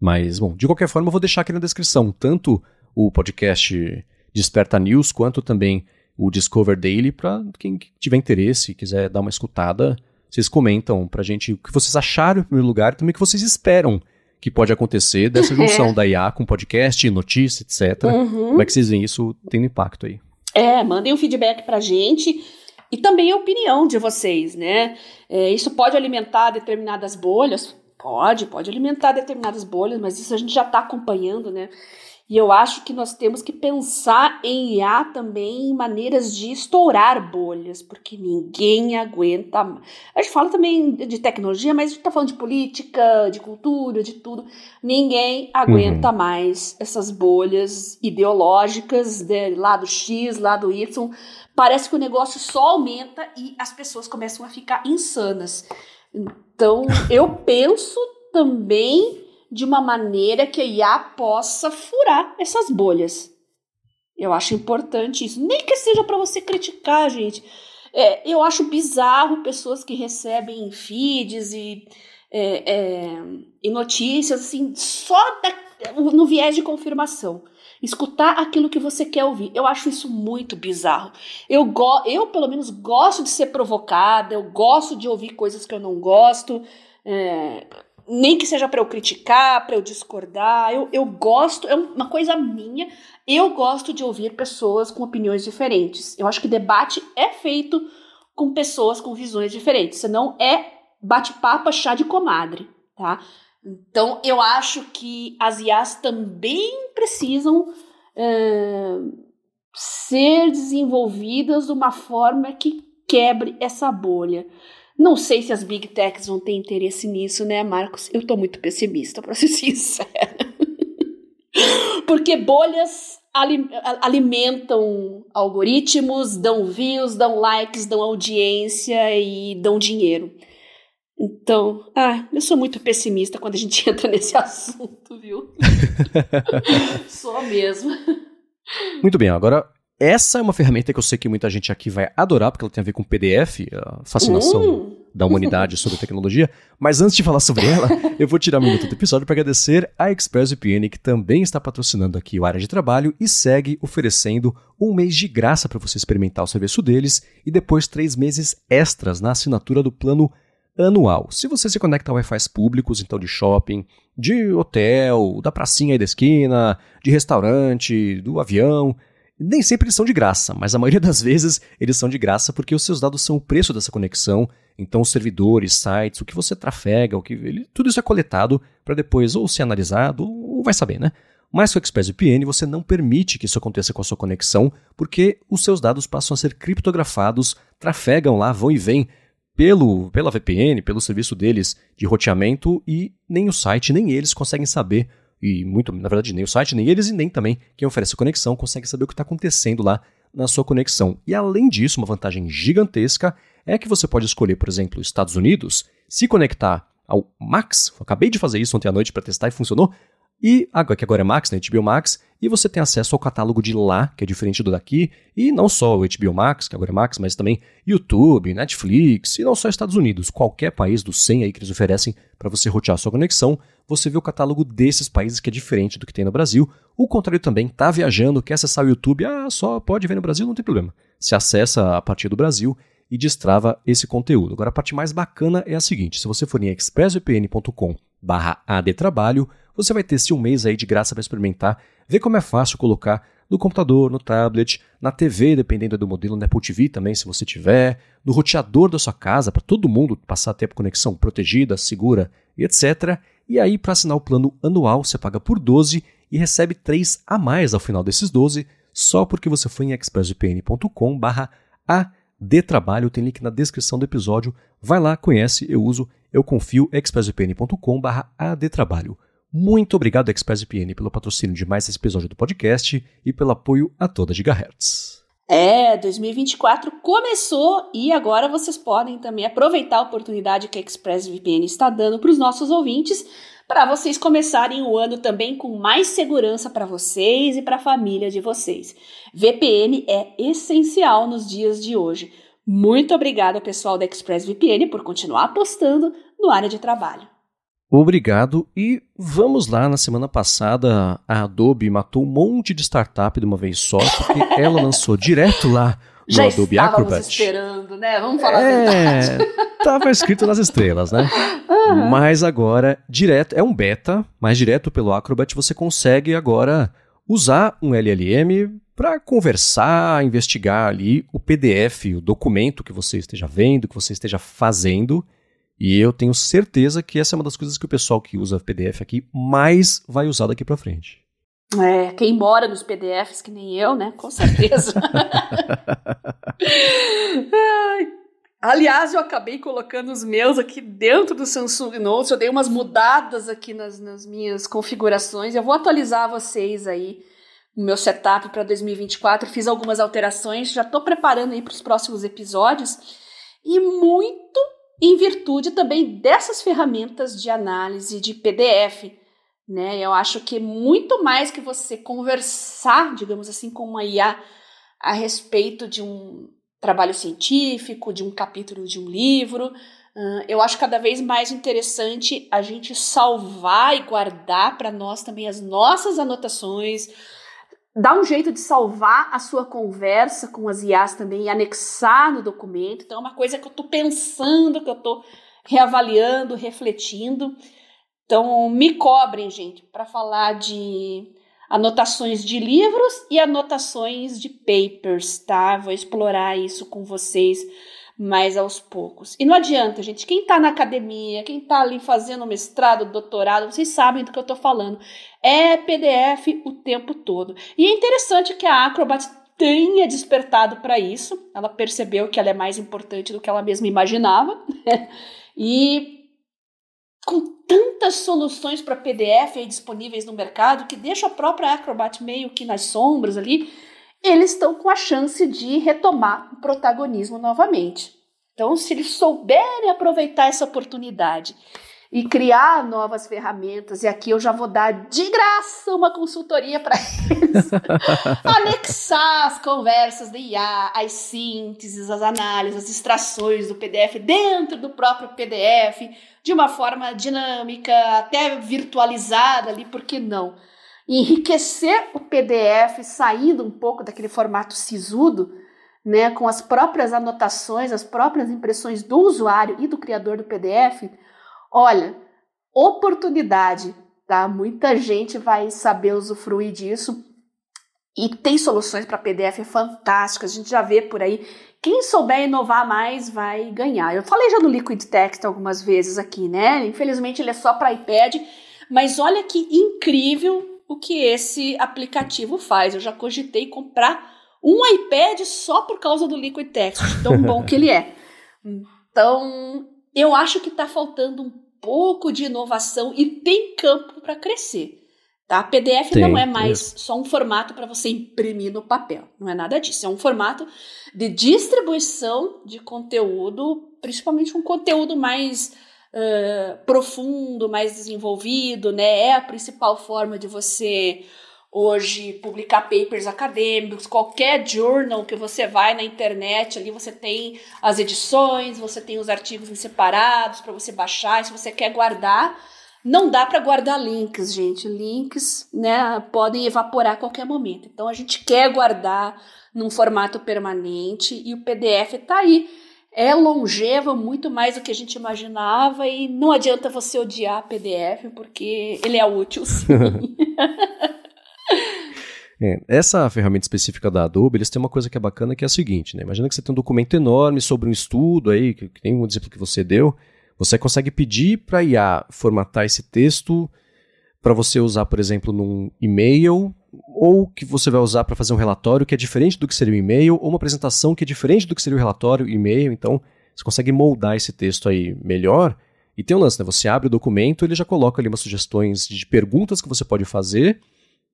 Mas, bom, de qualquer forma eu vou deixar aqui na descrição tanto o podcast Desperta News quanto também o Discover Daily para quem tiver interesse e quiser dar uma escutada vocês comentam pra gente o que vocês acharam em primeiro lugar e também o que vocês esperam que pode acontecer dessa (laughs) junção da IA com podcast, notícia, etc. Uhum. Como é que vocês veem isso tendo impacto aí? É, mandem um feedback pra gente e também a opinião de vocês, né? É, isso pode alimentar determinadas bolhas, pode, pode alimentar determinadas bolhas, mas isso a gente já está acompanhando, né? E eu acho que nós temos que pensar em IA também em maneiras de estourar bolhas, porque ninguém aguenta. A gente fala também de tecnologia, mas a gente está falando de política, de cultura, de tudo. Ninguém aguenta uhum. mais essas bolhas ideológicas de lado X, lado Y. Parece que o negócio só aumenta e as pessoas começam a ficar insanas. Então, eu penso também de uma maneira que a IA possa furar essas bolhas. Eu acho importante isso. Nem que seja para você criticar, gente. É, eu acho bizarro pessoas que recebem feeds e, é, é, e notícias assim, só da, no viés de confirmação. Escutar aquilo que você quer ouvir. Eu acho isso muito bizarro. Eu, go eu pelo menos, gosto de ser provocada, eu gosto de ouvir coisas que eu não gosto. É, nem que seja para eu criticar, para eu discordar. Eu, eu gosto, é uma coisa minha. Eu gosto de ouvir pessoas com opiniões diferentes. Eu acho que debate é feito com pessoas com visões diferentes. Senão é bate-papo, chá de comadre, tá? Então eu acho que as IAs também precisam é, ser desenvolvidas de uma forma que quebre essa bolha. Não sei se as big techs vão ter interesse nisso, né, Marcos? Eu tô muito pessimista, para ser (laughs) sincera. Porque bolhas alimentam algoritmos, dão views, dão likes, dão audiência e dão dinheiro. Então, ah, eu sou muito pessimista quando a gente (laughs) entra nesse assunto, viu? (laughs) sou mesmo. Muito bem, agora essa é uma ferramenta que eu sei que muita gente aqui vai adorar, porque ela tem a ver com PDF, a fascinação uh. da humanidade sobre tecnologia. Mas antes de falar sobre ela, (laughs) eu vou tirar um minuto do episódio para agradecer a ExpressVPN, que também está patrocinando aqui o Área de Trabalho e segue oferecendo um mês de graça para você experimentar o serviço deles e depois três meses extras na assinatura do plano anual. Se você se conecta a Wi-Fi públicos, então de shopping, de hotel, da pracinha aí da esquina, de restaurante, do avião, nem sempre eles são de graça, mas a maioria (laughs) das vezes eles são de graça porque os seus dados são o preço dessa conexão. Então, os servidores, sites, o que você trafega, o que ele, tudo isso é coletado para depois ou ser analisado ou vai saber, né? Mas com o ExpressVPN você não permite que isso aconteça com a sua conexão, porque os seus dados passam a ser criptografados, trafegam lá, vão e vêm pelo, pela VPN, pelo serviço deles de roteamento e nem o site, nem eles conseguem saber e muito, na verdade, nem o site, nem eles e nem também quem oferece a conexão consegue saber o que está acontecendo lá na sua conexão. E além disso, uma vantagem gigantesca é que você pode escolher, por exemplo, Estados Unidos, se conectar ao Max. Eu acabei de fazer isso ontem à noite para testar e funcionou. E agora que agora é Max, né, HBO Max, e você tem acesso ao catálogo de lá, que é diferente do daqui, e não só o HBO Max, que agora é Max, mas também YouTube, Netflix, e não só Estados Unidos, qualquer país dos 100 aí que eles oferecem para você rotear a sua conexão, você vê o catálogo desses países que é diferente do que tem no Brasil. O contrário também, tá viajando, quer acessar o YouTube, ah, só pode ver no Brasil, não tem problema. Se acessa a partir do Brasil e destrava esse conteúdo. Agora a parte mais bacana é a seguinte, se você for em expressvpn.com/adtrabalho, você vai ter esse um mês aí de graça para experimentar, ver como é fácil colocar no computador, no tablet, na TV, dependendo do modelo, na Apple TV também, se você tiver, no roteador da sua casa, para todo mundo passar a ter a conexão protegida, segura e etc. E aí, para assinar o plano anual, você paga por 12 e recebe 3 a mais ao final desses 12, só porque você foi em expressvpn.com barra adtrabalho, tem link na descrição do episódio. Vai lá, conhece, eu uso, eu confio, expressvpn.com barra adtrabalho. Muito obrigado, ExpressVPN, pelo patrocínio de mais esse episódio do podcast e pelo apoio a toda Gigahertz. É, 2024 começou e agora vocês podem também aproveitar a oportunidade que a ExpressVPN está dando para os nossos ouvintes para vocês começarem o ano também com mais segurança para vocês e para a família de vocês. VPN é essencial nos dias de hoje. Muito obrigada, pessoal da ExpressVPN, por continuar apostando no área de trabalho. Obrigado e vamos lá. Na semana passada, a Adobe matou um monte de startup de uma vez só, porque (laughs) ela lançou direto lá no Já Adobe Acrobat. esperando, né? Vamos falar é... a verdade. Tava escrito nas estrelas, né? Uhum. Mas agora, direto, é um beta, mas direto pelo Acrobat você consegue agora usar um LLM para conversar, investigar ali o PDF, o documento que você esteja vendo, que você esteja fazendo. E eu tenho certeza que essa é uma das coisas que o pessoal que usa PDF aqui mais vai usar daqui para frente. É, quem mora nos PDFs, que nem eu, né? Com certeza. (laughs) Aliás, eu acabei colocando os meus aqui dentro do Samsung Notes. Eu dei umas mudadas aqui nas, nas minhas configurações. Eu vou atualizar vocês aí o meu setup para 2024. Fiz algumas alterações, já estou preparando aí para os próximos episódios. E muito em virtude também dessas ferramentas de análise de PDF né? Eu acho que muito mais que você conversar, digamos assim, com uma IA a respeito de um trabalho científico, de um capítulo de um livro, eu acho cada vez mais interessante a gente salvar e guardar para nós também as nossas anotações, dar um jeito de salvar a sua conversa com as IAs também e anexar no documento. Então, é uma coisa que eu estou pensando, que eu estou reavaliando, refletindo. Então, me cobrem, gente, para falar de anotações de livros e anotações de papers, tá? Vou explorar isso com vocês mais aos poucos. E não adianta, gente, quem está na academia, quem está ali fazendo mestrado, doutorado, vocês sabem do que eu estou falando. É PDF o tempo todo. E é interessante que a Acrobat tenha despertado para isso. Ela percebeu que ela é mais importante do que ela mesma imaginava. (laughs) e com tantas soluções para PDF disponíveis no mercado que deixa a própria Acrobat meio que nas sombras ali, eles estão com a chance de retomar o protagonismo novamente. Então, se eles souberem aproveitar essa oportunidade e criar novas ferramentas. E aqui eu já vou dar de graça uma consultoria para eles. (laughs) Anexar as conversas de IA, as sínteses, as análises, as extrações do PDF dentro do próprio PDF, de uma forma dinâmica, até virtualizada ali, por que não? Enriquecer o PDF, saindo um pouco daquele formato sisudo, né, com as próprias anotações, as próprias impressões do usuário e do criador do PDF, Olha, oportunidade, tá? Muita gente vai saber usufruir disso. E tem soluções para PDF fantásticas, a gente já vê por aí. Quem souber inovar mais vai ganhar. Eu falei já do Liquid Text algumas vezes aqui, né? Infelizmente ele é só para iPad, mas olha que incrível o que esse aplicativo faz. Eu já cogitei comprar um iPad só por causa do Liquid Text, tão bom que ele é. (laughs) Então, eu acho que está faltando um pouco de inovação e tem campo para crescer. Tá? PDF tem, não é mais é. só um formato para você imprimir no papel, não é nada disso. É um formato de distribuição de conteúdo, principalmente um conteúdo mais uh, profundo, mais desenvolvido, né? É a principal forma de você hoje publicar papers acadêmicos, qualquer journal que você vai na internet, ali você tem as edições, você tem os artigos separados para você baixar, se você quer guardar, não dá para guardar links, gente. Links, né, podem evaporar a qualquer momento. Então a gente quer guardar num formato permanente e o PDF está aí. É longevo muito mais do que a gente imaginava e não adianta você odiar PDF porque ele é útil sim. (laughs) É, essa ferramenta específica da Adobe, eles têm uma coisa que é bacana que é a seguinte, né? Imagina que você tem um documento enorme sobre um estudo aí, que, que tem um exemplo que você deu, você consegue pedir para IA formatar esse texto para você usar, por exemplo, num e-mail, ou que você vai usar para fazer um relatório que é diferente do que seria o e-mail, ou uma apresentação que é diferente do que seria o relatório e-mail. Então, você consegue moldar esse texto aí melhor. E tem um lance, né? Você abre o documento, ele já coloca ali umas sugestões de perguntas que você pode fazer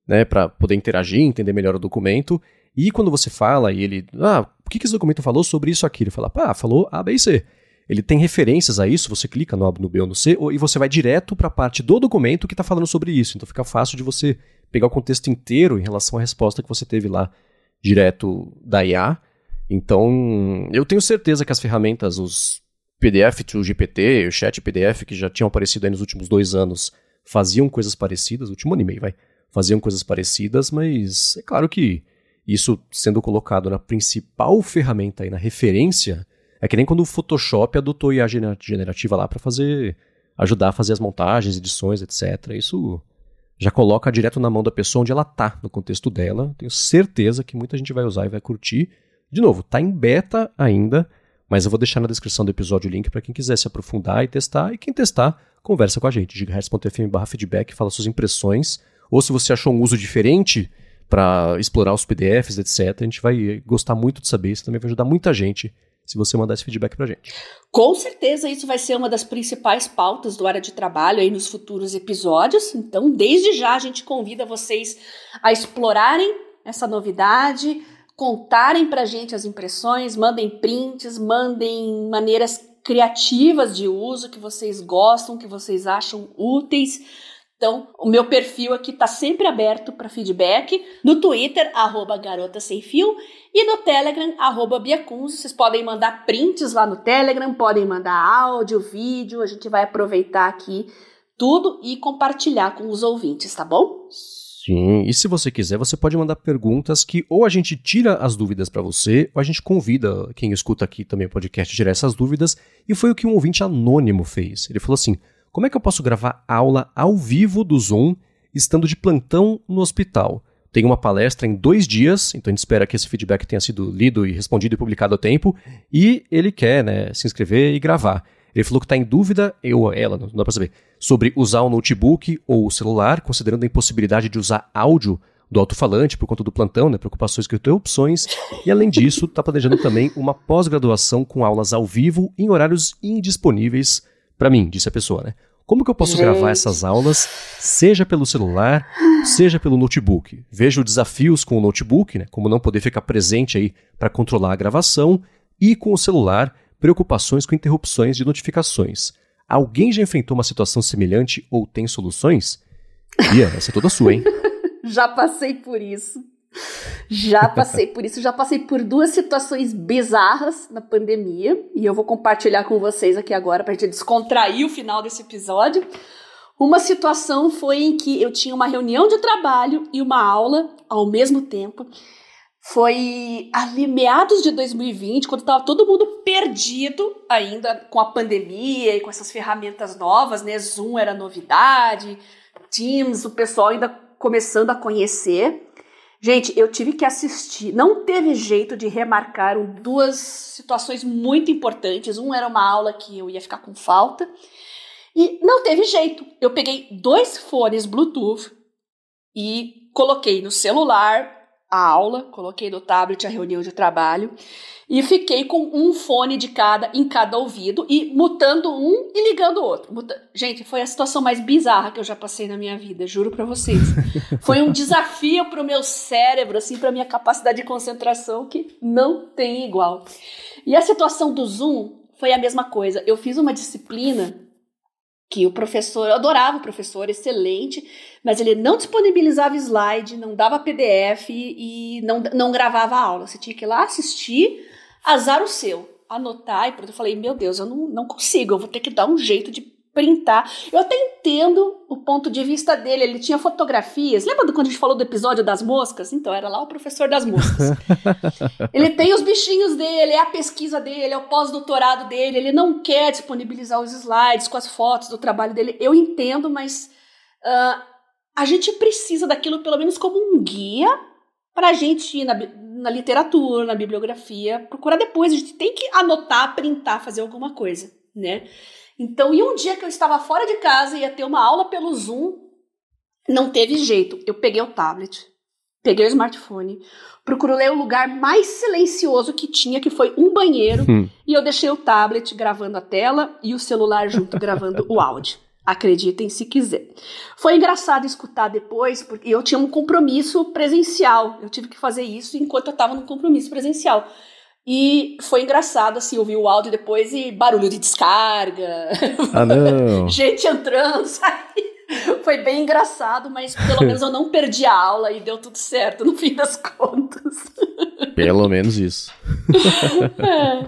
né, para poder interagir, entender melhor o documento. E quando você fala e ele, ah, o que, que esse documento falou sobre isso aqui? Ele fala, ah, falou A, B e C. Ele tem referências a isso, você clica no no B ou no C, e você vai direto para a parte do documento que está falando sobre isso. Então fica fácil de você pegar o contexto inteiro em relação à resposta que você teve lá direto da IA. Então, eu tenho certeza que as ferramentas, os PDF, o GPT, o Chat PDF, que já tinham aparecido aí nos últimos dois anos, faziam coisas parecidas, último ano e meio, vai faziam coisas parecidas, mas é claro que isso sendo colocado na principal ferramenta e na referência, É que nem quando o Photoshop adotou IA generativa lá para fazer ajudar a fazer as montagens, edições, etc. Isso já coloca direto na mão da pessoa onde ela tá, no contexto dela. Tenho certeza que muita gente vai usar e vai curtir. De novo, tá em beta ainda, mas eu vou deixar na descrição do episódio o link para quem quiser se aprofundar e testar. E quem testar, conversa com a gente, gigahertz.fm feedback, fala suas impressões. Ou se você achou um uso diferente para explorar os PDFs, etc., a gente vai gostar muito de saber. Isso também vai ajudar muita gente se você mandar esse feedback pra gente. Com certeza isso vai ser uma das principais pautas do área de trabalho aí nos futuros episódios. Então, desde já a gente convida vocês a explorarem essa novidade, contarem pra gente as impressões, mandem prints, mandem maneiras criativas de uso que vocês gostam, que vocês acham úteis. Então, o meu perfil aqui está sempre aberto para feedback. No Twitter, arroba garota sem fio. E no Telegram, arroba. Vocês podem mandar prints lá no Telegram, podem mandar áudio, vídeo. A gente vai aproveitar aqui tudo e compartilhar com os ouvintes, tá bom? Sim, e se você quiser, você pode mandar perguntas que ou a gente tira as dúvidas para você, ou a gente convida quem escuta aqui também o podcast a tirar essas dúvidas. E foi o que um ouvinte anônimo fez. Ele falou assim: como é que eu posso gravar aula ao vivo do Zoom estando de plantão no hospital? Tem uma palestra em dois dias, então a gente espera que esse feedback tenha sido lido e respondido e publicado a tempo. E ele quer né, se inscrever e gravar. Ele falou que está em dúvida, eu ou ela, não dá para saber, sobre usar o notebook ou o celular, considerando a impossibilidade de usar áudio do alto-falante por conta do plantão, né, preocupações com interrupções. E além disso, está planejando também uma pós-graduação com aulas ao vivo em horários indisponíveis para mim, disse a pessoa, né? Como que eu posso Gente. gravar essas aulas, seja pelo celular, seja pelo notebook? Vejo desafios com o notebook, né? Como não poder ficar presente aí para controlar a gravação, e com o celular, preocupações com interrupções de notificações. Alguém já enfrentou uma situação semelhante ou tem soluções? Bia, essa é toda sua, hein? (laughs) já passei por isso. Já passei por isso, já passei por duas situações bizarras na pandemia e eu vou compartilhar com vocês aqui agora para gente descontrair o final desse episódio. Uma situação foi em que eu tinha uma reunião de trabalho e uma aula ao mesmo tempo. Foi ali meados de 2020, quando estava todo mundo perdido ainda com a pandemia e com essas ferramentas novas, né? Zoom era novidade, Teams, o pessoal ainda começando a conhecer. Gente, eu tive que assistir. Não teve jeito de remarcar duas situações muito importantes. Um era uma aula que eu ia ficar com falta. E não teve jeito. Eu peguei dois fones Bluetooth e coloquei no celular a aula, coloquei no tablet a reunião de trabalho e fiquei com um fone de cada em cada ouvido e mutando um e ligando o outro. Muta... Gente, foi a situação mais bizarra que eu já passei na minha vida, juro para vocês. (laughs) foi um desafio para o meu cérebro, assim, para minha capacidade de concentração que não tem igual. E a situação do Zoom foi a mesma coisa. Eu fiz uma disciplina que o professor, eu adorava o professor, excelente, mas ele não disponibilizava slide, não dava PDF e não, não gravava a aula. Você tinha que ir lá assistir, azar o seu, anotar e pronto. Eu falei, meu Deus, eu não, não consigo, eu vou ter que dar um jeito de printar. Eu até entendo o ponto de vista dele, ele tinha fotografias. Lembra quando a gente falou do episódio das moscas? Então, era lá o professor das moscas. (laughs) ele tem os bichinhos dele, é a pesquisa dele, é o pós-doutorado dele, ele não quer disponibilizar os slides com as fotos do trabalho dele. Eu entendo, mas uh, a gente precisa daquilo pelo menos como um guia para a gente ir na, na literatura, na bibliografia, procurar depois. A gente tem que anotar, printar, fazer alguma coisa, né? Então, e um dia que eu estava fora de casa, ia ter uma aula pelo Zoom, não teve jeito. Eu peguei o tablet, peguei o smartphone, procurei o lugar mais silencioso que tinha, que foi um banheiro, hum. e eu deixei o tablet gravando a tela e o celular junto gravando o áudio. Acreditem se quiser. Foi engraçado escutar depois, porque eu tinha um compromisso presencial. Eu tive que fazer isso enquanto eu estava no compromisso presencial. E foi engraçado, assim, ouvir o áudio depois e barulho de descarga. Ah, não. (laughs) gente entrando, (laughs) saindo. Foi bem engraçado, mas pelo menos eu não perdi a aula e deu tudo certo no fim das contas. (laughs) Pelo menos isso. é.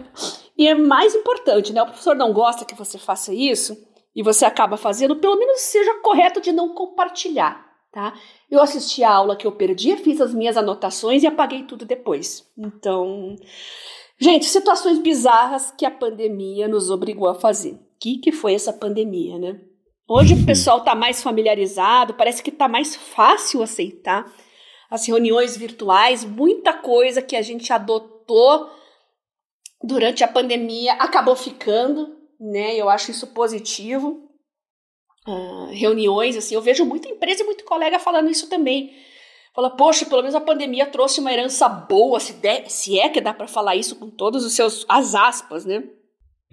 E é mais importante, né? O professor não gosta que você faça isso e você acaba fazendo, pelo menos seja correto de não compartilhar tá? Eu assisti a aula que eu perdi, fiz as minhas anotações e apaguei tudo depois. Então, Gente, situações bizarras que a pandemia nos obrigou a fazer. O que, que foi essa pandemia, né? Hoje o pessoal está mais familiarizado, parece que está mais fácil aceitar as reuniões virtuais, muita coisa que a gente adotou durante a pandemia acabou ficando, né? Eu acho isso positivo. Uh, reuniões, assim, eu vejo muita empresa e muito colega falando isso também. Fala, poxa, pelo menos a pandemia trouxe uma herança boa, se, der, se é que dá para falar isso com todos os seus as aspas, né?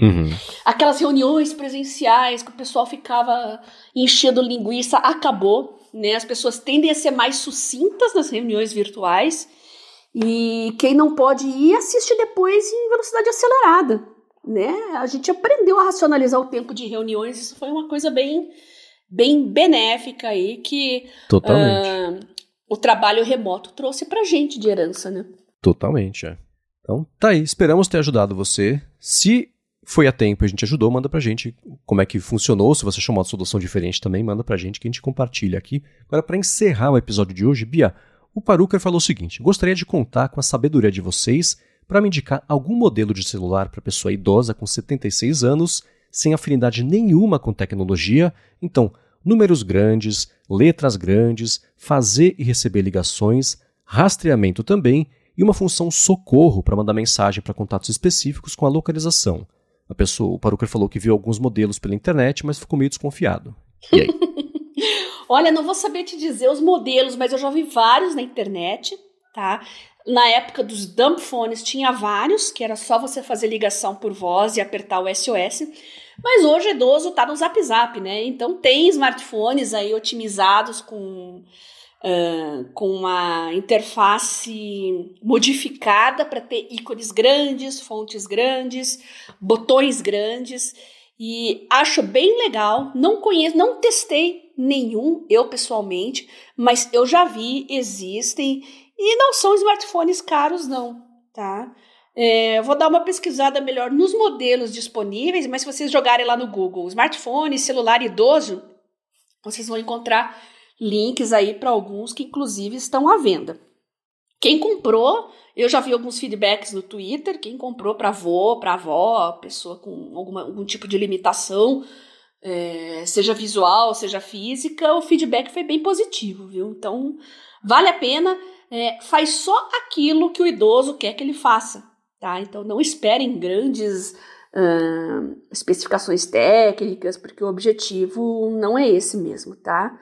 Uhum. Aquelas reuniões presenciais que o pessoal ficava enchendo linguiça, acabou. Né? As pessoas tendem a ser mais sucintas nas reuniões virtuais. E quem não pode ir, assiste depois em velocidade acelerada. Né? A gente aprendeu a racionalizar o tempo de reuniões, isso foi uma coisa bem, bem benéfica aí que uh, o trabalho remoto trouxe pra gente de herança, né? Totalmente, é. Então, tá aí. Esperamos ter ajudado você. Se foi a tempo e a gente ajudou, manda pra gente como é que funcionou. Se você achou uma solução diferente também, manda pra gente que a gente compartilha aqui. Agora, para encerrar o episódio de hoje, Bia, o Paruker falou o seguinte: gostaria de contar com a sabedoria de vocês para me indicar algum modelo de celular para pessoa idosa com 76 anos, sem afinidade nenhuma com tecnologia. Então, números grandes, letras grandes, fazer e receber ligações, rastreamento também e uma função socorro para mandar mensagem para contatos específicos com a localização. A pessoa, o Paruker falou que viu alguns modelos pela internet, mas ficou meio desconfiado. E aí? (laughs) Olha, não vou saber te dizer os modelos, mas eu já vi vários na internet, tá? Na época dos dump phones tinha vários, que era só você fazer ligação por voz e apertar o SOS. Mas hoje o idoso tá no Zap Zap, né? Então tem smartphones aí otimizados com uh, com uma interface modificada para ter ícones grandes, fontes grandes, botões grandes. E acho bem legal. Não conheço, não testei nenhum, eu pessoalmente, mas eu já vi, existem. E não são smartphones caros, não, tá? É, vou dar uma pesquisada melhor nos modelos disponíveis, mas se vocês jogarem lá no Google smartphone, celular idoso, vocês vão encontrar links aí para alguns que inclusive estão à venda. Quem comprou, eu já vi alguns feedbacks no Twitter, quem comprou para avô, para avó, pessoa com alguma, algum tipo de limitação, é, seja visual, seja física, o feedback foi bem positivo, viu? Então, vale a pena, é, faz só aquilo que o idoso quer que ele faça, tá? Então, não esperem grandes especificações técnicas, porque o objetivo não é esse mesmo, tá?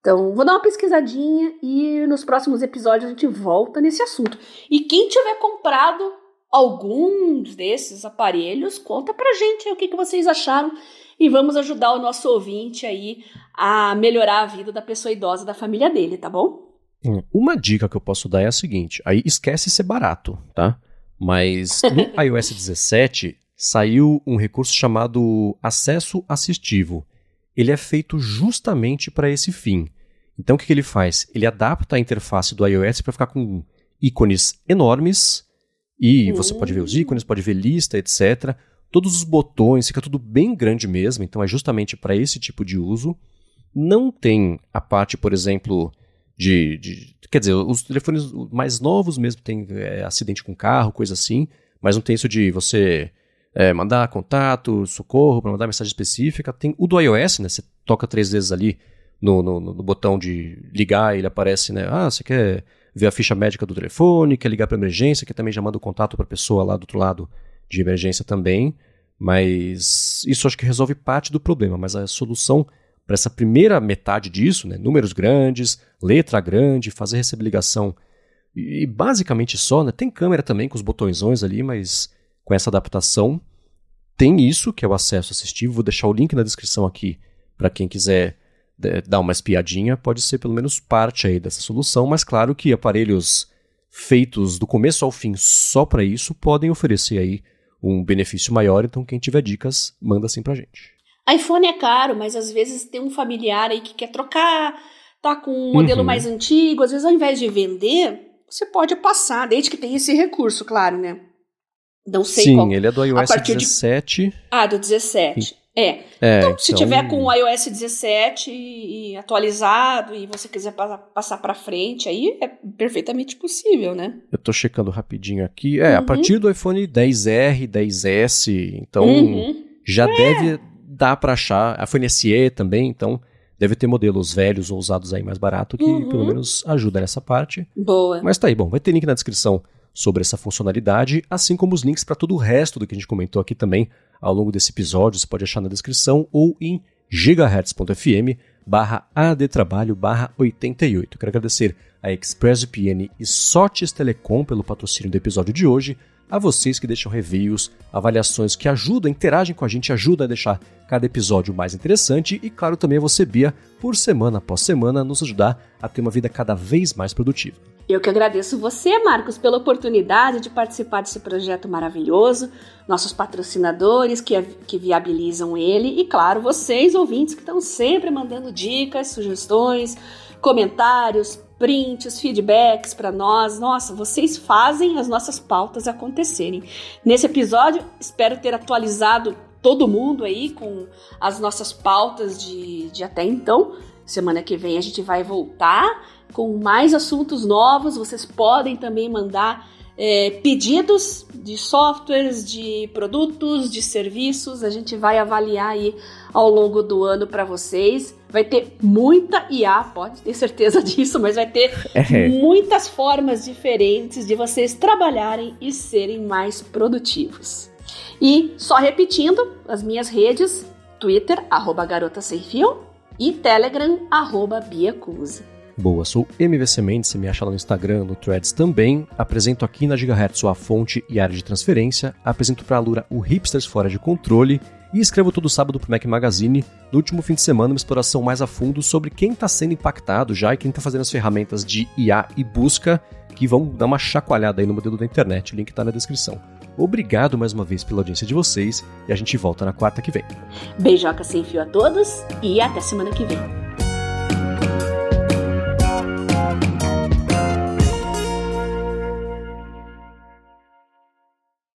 Então, vou dar uma pesquisadinha e nos próximos episódios a gente volta nesse assunto. E quem tiver comprado alguns desses aparelhos, conta pra gente o que, que vocês acharam e vamos ajudar o nosso ouvinte aí a melhorar a vida da pessoa idosa da família dele, tá bom? Hum, uma dica que eu posso dar é a seguinte: aí esquece ser barato, tá? Mas no (laughs) iOS 17 saiu um recurso chamado acesso assistivo ele é feito justamente para esse fim. Então o que, que, ele faz? Ele adapta a interface do iOS para ficar com ícones enormes e você pode ver os ícones, pode ver lista, etc. Todos os botões, fica tudo bem grande mesmo, então é justamente para esse tipo de uso. Não tem a parte, por exemplo, de, de, Quer dizer, os telefones mais novos mesmo tem é, acidente com carro, coisa assim, mas não tem isso de você é, mandar contato, socorro, para mandar mensagem específica. Tem o do iOS, né? Você toca três vezes ali no, no, no botão de ligar ele aparece, né? Ah, você quer ver a ficha médica do telefone, quer ligar para emergência, que também já manda o contato para a pessoa lá do outro lado de emergência também. Mas isso acho que resolve parte do problema. Mas a solução para essa primeira metade disso, né? Números grandes, letra grande, fazer receber ligação e, basicamente só, né? Tem câmera também com os botõezões ali, mas com essa adaptação. Tem isso, que é o acesso assistivo. Vou deixar o link na descrição aqui para quem quiser dar uma espiadinha. Pode ser pelo menos parte aí dessa solução, mas claro que aparelhos feitos do começo ao fim só para isso podem oferecer aí um benefício maior. Então, quem tiver dicas, manda assim pra gente. iPhone é caro, mas às vezes tem um familiar aí que quer trocar, tá com um modelo uhum. mais antigo. Às vezes, ao invés de vender, você pode passar, desde que tenha esse recurso, claro, né? Não sei Sim, qual. ele é do iOS 17. De... Ah, do 17. É. é então, se então... tiver com o iOS 17 e, atualizado e você quiser pa passar para frente, aí é perfeitamente possível, né? Eu tô checando rapidinho aqui. É, uhum. a partir do iPhone 10R, 10S, então uhum. já é. deve dar para achar. iPhone SE também, então deve ter modelos velhos ou usados aí mais barato que uhum. pelo menos ajuda nessa parte. Boa. Mas tá aí, bom, vai ter link na descrição sobre essa funcionalidade, assim como os links para todo o resto do que a gente comentou aqui também ao longo desse episódio, você pode achar na descrição ou em gigahertz.fm barra adtrabalho barra 88. Quero agradecer a ExpressVPN e Sotes Telecom pelo patrocínio do episódio de hoje, a vocês que deixam reviews, avaliações que ajudam, interagem com a gente, ajudam a deixar cada episódio mais interessante e, claro, também a você, Bia, por semana após semana, nos ajudar a ter uma vida cada vez mais produtiva. Eu que agradeço você, Marcos, pela oportunidade de participar desse projeto maravilhoso, nossos patrocinadores que, que viabilizam ele e, claro, vocês, ouvintes, que estão sempre mandando dicas, sugestões, comentários, prints, feedbacks para nós. Nossa, vocês fazem as nossas pautas acontecerem. Nesse episódio, espero ter atualizado todo mundo aí com as nossas pautas de, de até então. Semana que vem a gente vai voltar com mais assuntos novos. Vocês podem também mandar é, pedidos de softwares, de produtos, de serviços. A gente vai avaliar aí ao longo do ano para vocês. Vai ter muita IA, pode ter certeza (laughs) disso, mas vai ter é. muitas formas diferentes de vocês trabalharem e serem mais produtivos. E só repetindo, as minhas redes, Twitter, arroba garota sem fio, e Telegram, arroba biacuse. Boa, sou MVC Mendes, você me acha lá no Instagram, no Threads também. Apresento aqui na Gigahertz sua fonte e área de transferência. Apresento para a Lura o Hipsters Fora de Controle. E escrevo todo sábado para o Mac Magazine, no último fim de semana, uma exploração mais a fundo sobre quem está sendo impactado já e quem está fazendo as ferramentas de IA e busca que vão dar uma chacoalhada aí no modelo da internet. O link está na descrição. Obrigado mais uma vez pela audiência de vocês e a gente volta na quarta que vem. Beijoca sem fio a todos e até semana que vem.